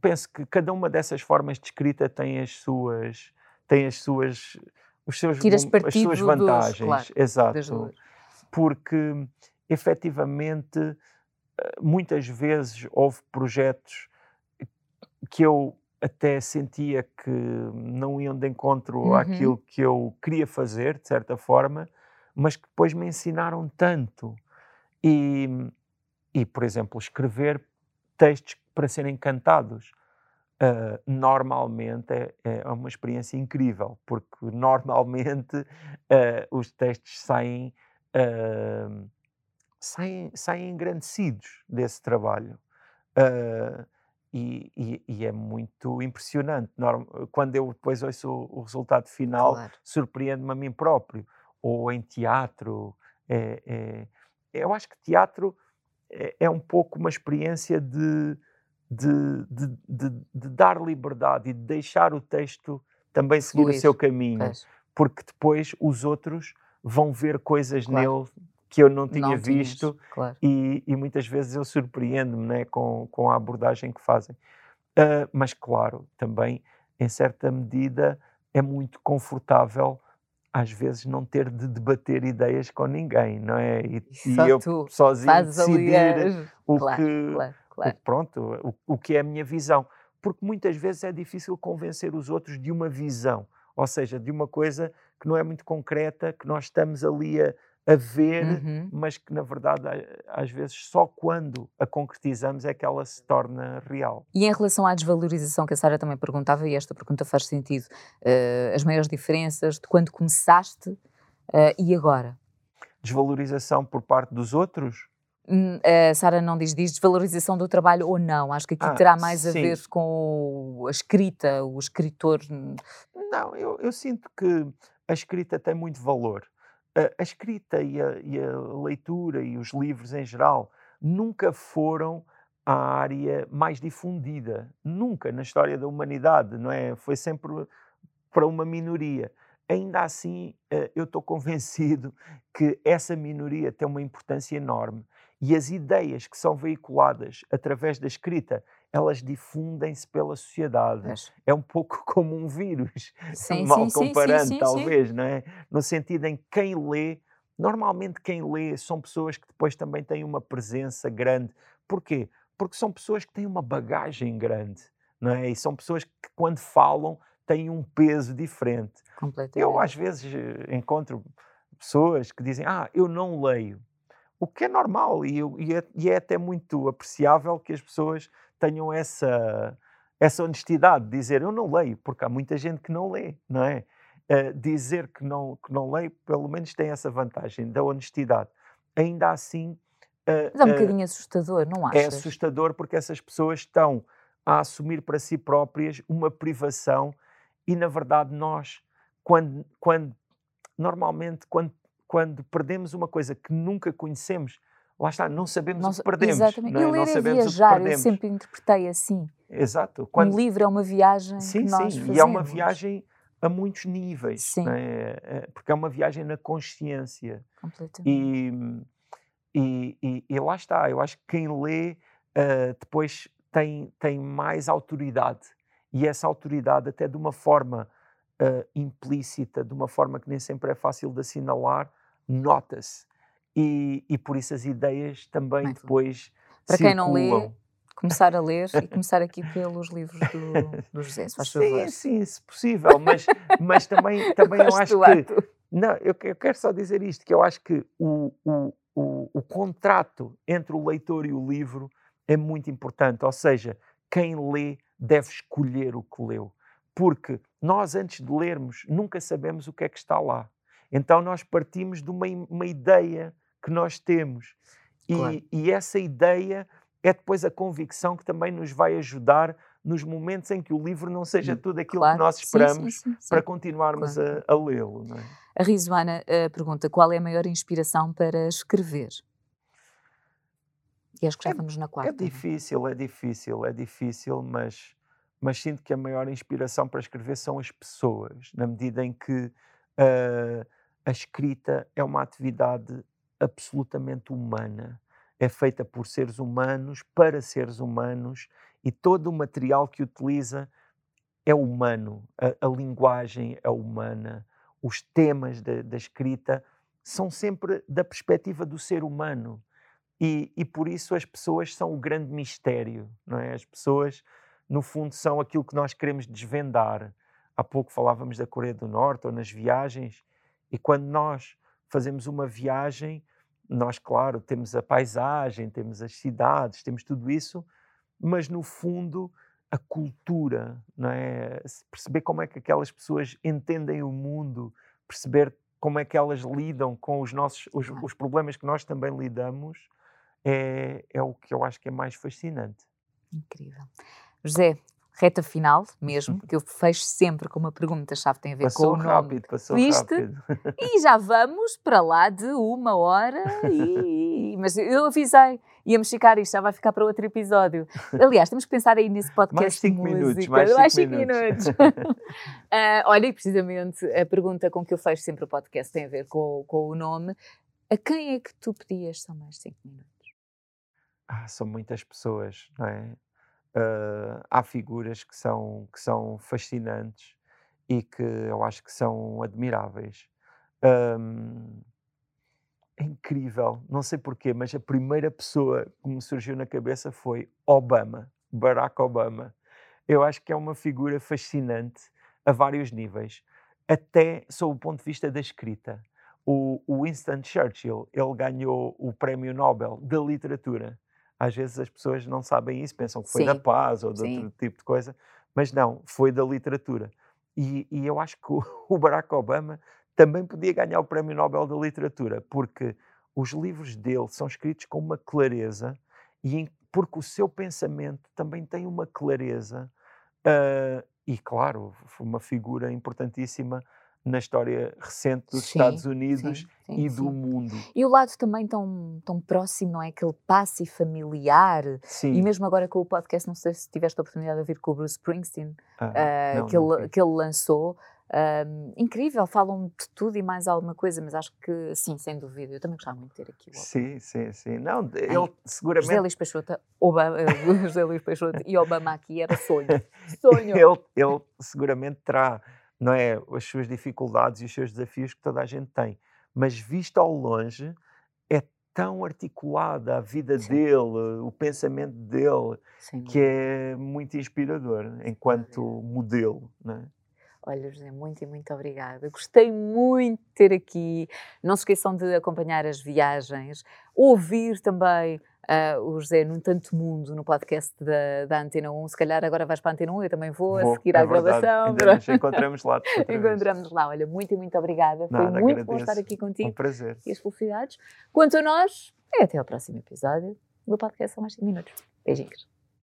penso que cada uma dessas formas de escrita tem as suas, tem as suas, os seus, as suas dos, vantagens. claro, Das Exato. Porque efetivamente eh, muitas vezes houve projetos que eu até sentia que não iam de encontro Uhum. àquilo que eu queria fazer, de certa forma, mas que depois me ensinaram tanto. E, e por exemplo, escrever textos para serem cantados. ah, normalmente é, é uma experiência incrível, porque normalmente ah, os textos saem, ah, saem, saem engrandecidos desse trabalho. Ah, e, e- e é muito impressionante. Quando eu depois ouço o, o resultado final, Claro. surpreende-me a mim próprio. Ou em teatro. é- é- eu acho que teatro é, é um pouco uma experiência de, de, de- de- dar liberdade e de deixar o texto também seguir o seu caminho Pois. porque depois os outros vão ver coisas Claro. nele que eu não tinha Não tinhas, visto Claro. e, e muitas vezes eu surpreendo-me né, com, com a abordagem que fazem. Ah, mas, claro, também, em certa medida, é muito confortável às vezes não ter de debater ideias com ninguém, não é? E, e eu sozinho decidir o Claro, que, claro, o- claro. pronto, o, o que é a minha visão. Porque muitas vezes é difícil convencer os outros de uma visão, ou seja, de uma coisa que não é muito concreta, que nós estamos ali a, a ver, Uhum. mas que na verdade a- às vezes só quando a concretizamos é que ela se torna real. E em relação à desvalorização que a Sara também perguntava, e esta pergunta faz sentido, eh, as maiores diferenças de quando começaste eh, e agora? Desvalorização por parte dos outros? A Sara não diz, diz desvalorização do trabalho ou não. Acho que aqui Ah, terá mais a sim. ver com a escrita, o escritor. hum, Não, eu, eu sinto que a escrita tem muito valor. A, escrita e a, e a leitura e os livros em geral nunca foram a área mais difundida. Nunca na história da humanidade, não é? Foi sempre para uma minoria. Ainda assim, eh, eu estou convencido que essa minoria tem uma importância enorme e as ideias que são veiculadas através da escrita, elas difundem-se pela sociedade Pois. é um pouco como um vírus, Sim, mal sim, comparando, sim, talvez, não é? No sentido em que quem lê, normalmente quem lê são pessoas que depois também têm uma presença grande. Porquê? Porque são pessoas que têm uma bagagem grande, não é? E são pessoas que quando falam têm um peso diferente. Completamente. Eu às vezes eh, encontro pessoas que dizem, ah, eu não leio. O que é normal e, e é, e é até muito apreciável que as pessoas tenham essa, essa honestidade de dizer eu não leio, porque há muita gente que não lê, não é? Eh, dizer que não, que não leio, pelo menos tem essa vantagem da honestidade. Ainda assim, eh, Mas é um eh, bocadinho assustador, não é achas? assustador porque essas pessoas estão a assumir para si próprias uma privação e, na verdade, nós, quando, quando normalmente, quando, quando perdemos uma coisa que nunca conhecemos, lá está, não sabemos o que perdemos. Exatamente. Não, é? E ler não é sabemos o que viajar, eu sempre interpretei assim. Exato. Quando, Um livro é uma viagem sim, que nós sim, fazemos. e é uma viagem a muitos níveis, Sim. não é? É, porque é uma viagem na consciência. Completamente. E, e, e- e lá está, eu acho que quem lê ah, depois tem, tem mais autoridade. E essa autoridade, até de uma forma ah, implícita, de uma forma que nem sempre é fácil de assinalar, nota-se. E, e por isso as ideias também Bem, depois Para quem não lê, circulam. começar a ler e começar aqui pelos livros do, do José, se faz favor. Sim, sim, se possível, mas, mas também, também eu Gosto acho que. Não, eu, eu quero só dizer isto, que eu acho que o, o, o, o contrato entre o leitor e o livro é muito importante. Ou seja, quem lê deve escolher o que leu. Porque nós, antes de lermos, nunca sabemos o que é que está lá. Então nós partimos de uma, uma ideia que nós temos. E, Claro. e essa ideia é depois a convicção que também nos vai ajudar nos momentos em que o livro não seja Hum, tudo aquilo Claro. que nós esperamos sim, sim, sim. para continuarmos Claro. a, a lê-lo. é? A Rizoana eh, pergunta qual é a maior inspiração para escrever? E acho que já É- estamos na É quarta. não difícil, é difícil, é difícil, mas, mas sinto que a maior inspiração para escrever são as pessoas, na medida em que ah, a escrita é uma atividade absolutamente humana. É feita por seres humanos, para seres humanos, e todo o material que utiliza é humano. A, a linguagem é humana, os temas da, da escrita são sempre da perspectiva do ser humano. E, e por isso as pessoas são o grande mistério, não é? As pessoas, no fundo, são aquilo que nós queremos desvendar. Há pouco falávamos da Coreia do Norte ou nas viagens, e quando nós fazemos uma viagem, nós, claro, temos a paisagem, temos as cidades, temos tudo isso, mas no fundo a cultura, não é? Perceber como é que aquelas pessoas entendem o mundo, perceber como é que elas lidam com os nossos os, os problemas que nós também lidamos, é, é o que eu acho que é mais fascinante. Incrível. José, reta final mesmo, que eu fecho sempre com uma pergunta-chave, tem a ver Passou com o nome. rápido, passou Viste? rápido. E já vamos para lá de uma hora e... Mas eu avisei, íamos ficar, isto já vai ficar para outro episódio. Aliás, temos que pensar aí nesse podcast Mais cinco minutos, mais cinco cinco minutos. minutos. Ah, olha, e precisamente a pergunta com que eu fecho sempre o podcast tem a ver com, com o nome. A quem é que tu pedias só mais cinco minutos? Ah, são muitas pessoas, não é? Ah, há figuras que são, que são fascinantes e que eu acho que são admiráveis. Ahm, é incrível, não sei porquê, mas a primeira pessoa que me surgiu na cabeça foi Obama, Barack Obama. Eu acho que é uma figura fascinante a vários níveis, até sob o ponto de vista da escrita. O, o Winston Churchill, ele ganhou o Prémio Nobel da Literatura. Às vezes as pessoas não sabem isso, pensam que foi da Sim, paz ou de sim. outro tipo de coisa, mas não, foi da literatura. E, e eu acho que o, o Barack Obama também podia ganhar o Prémio Nobel da Literatura, porque os livros dele são escritos com uma clareza e porque o seu pensamento também tem uma clareza ah, e, claro, foi uma figura importantíssima na história recente dos Sim, Estados Unidos sim, sim, e do mundo. E o lado também tão, tão próximo, não é? Aquele passe familiar. Sim. E mesmo agora com o podcast, não sei se tiveste a oportunidade de ouvir com o Bruce Springsteen, Ah, ah, não, que, não ele, que ele lançou. Ahm, incrível, falam de tudo e mais alguma coisa, mas acho que sim, sem dúvida. Eu também gostava muito de ter aqui. Sim, sim, sim. Não, de- Ai, ele José seguramente Luís Peixoto, Obama, José Luís Peixoto e Obama aqui era sonho. Sonho. ele, ele seguramente terá não é, as suas dificuldades e os seus desafios que toda a gente tem, mas visto ao longe é tão articulada a vida Sim. dele, o pensamento dele, Sem que é muito inspirador enquanto modelo. Não é? Olha, José, muito e muito obrigada. Gostei muito de ter aqui. Não se esqueçam de acompanhar as viagens, ouvir também ah, o José num tanto mundo no podcast da, da Antena 1. Se calhar agora vais para a Antena 1, eu também vou, a Vou, seguir é à verdade. gravação. Ainda nos encontramos lá. Encontramos lá. Olha, muito e muito obrigada. Foi Nada, muito bom estar agradeço. aqui Um contigo prazer. e as felicidades. Quanto a nós, é até ao próximo episódio do podcast São Mais 5 Minutos. Beijinhos.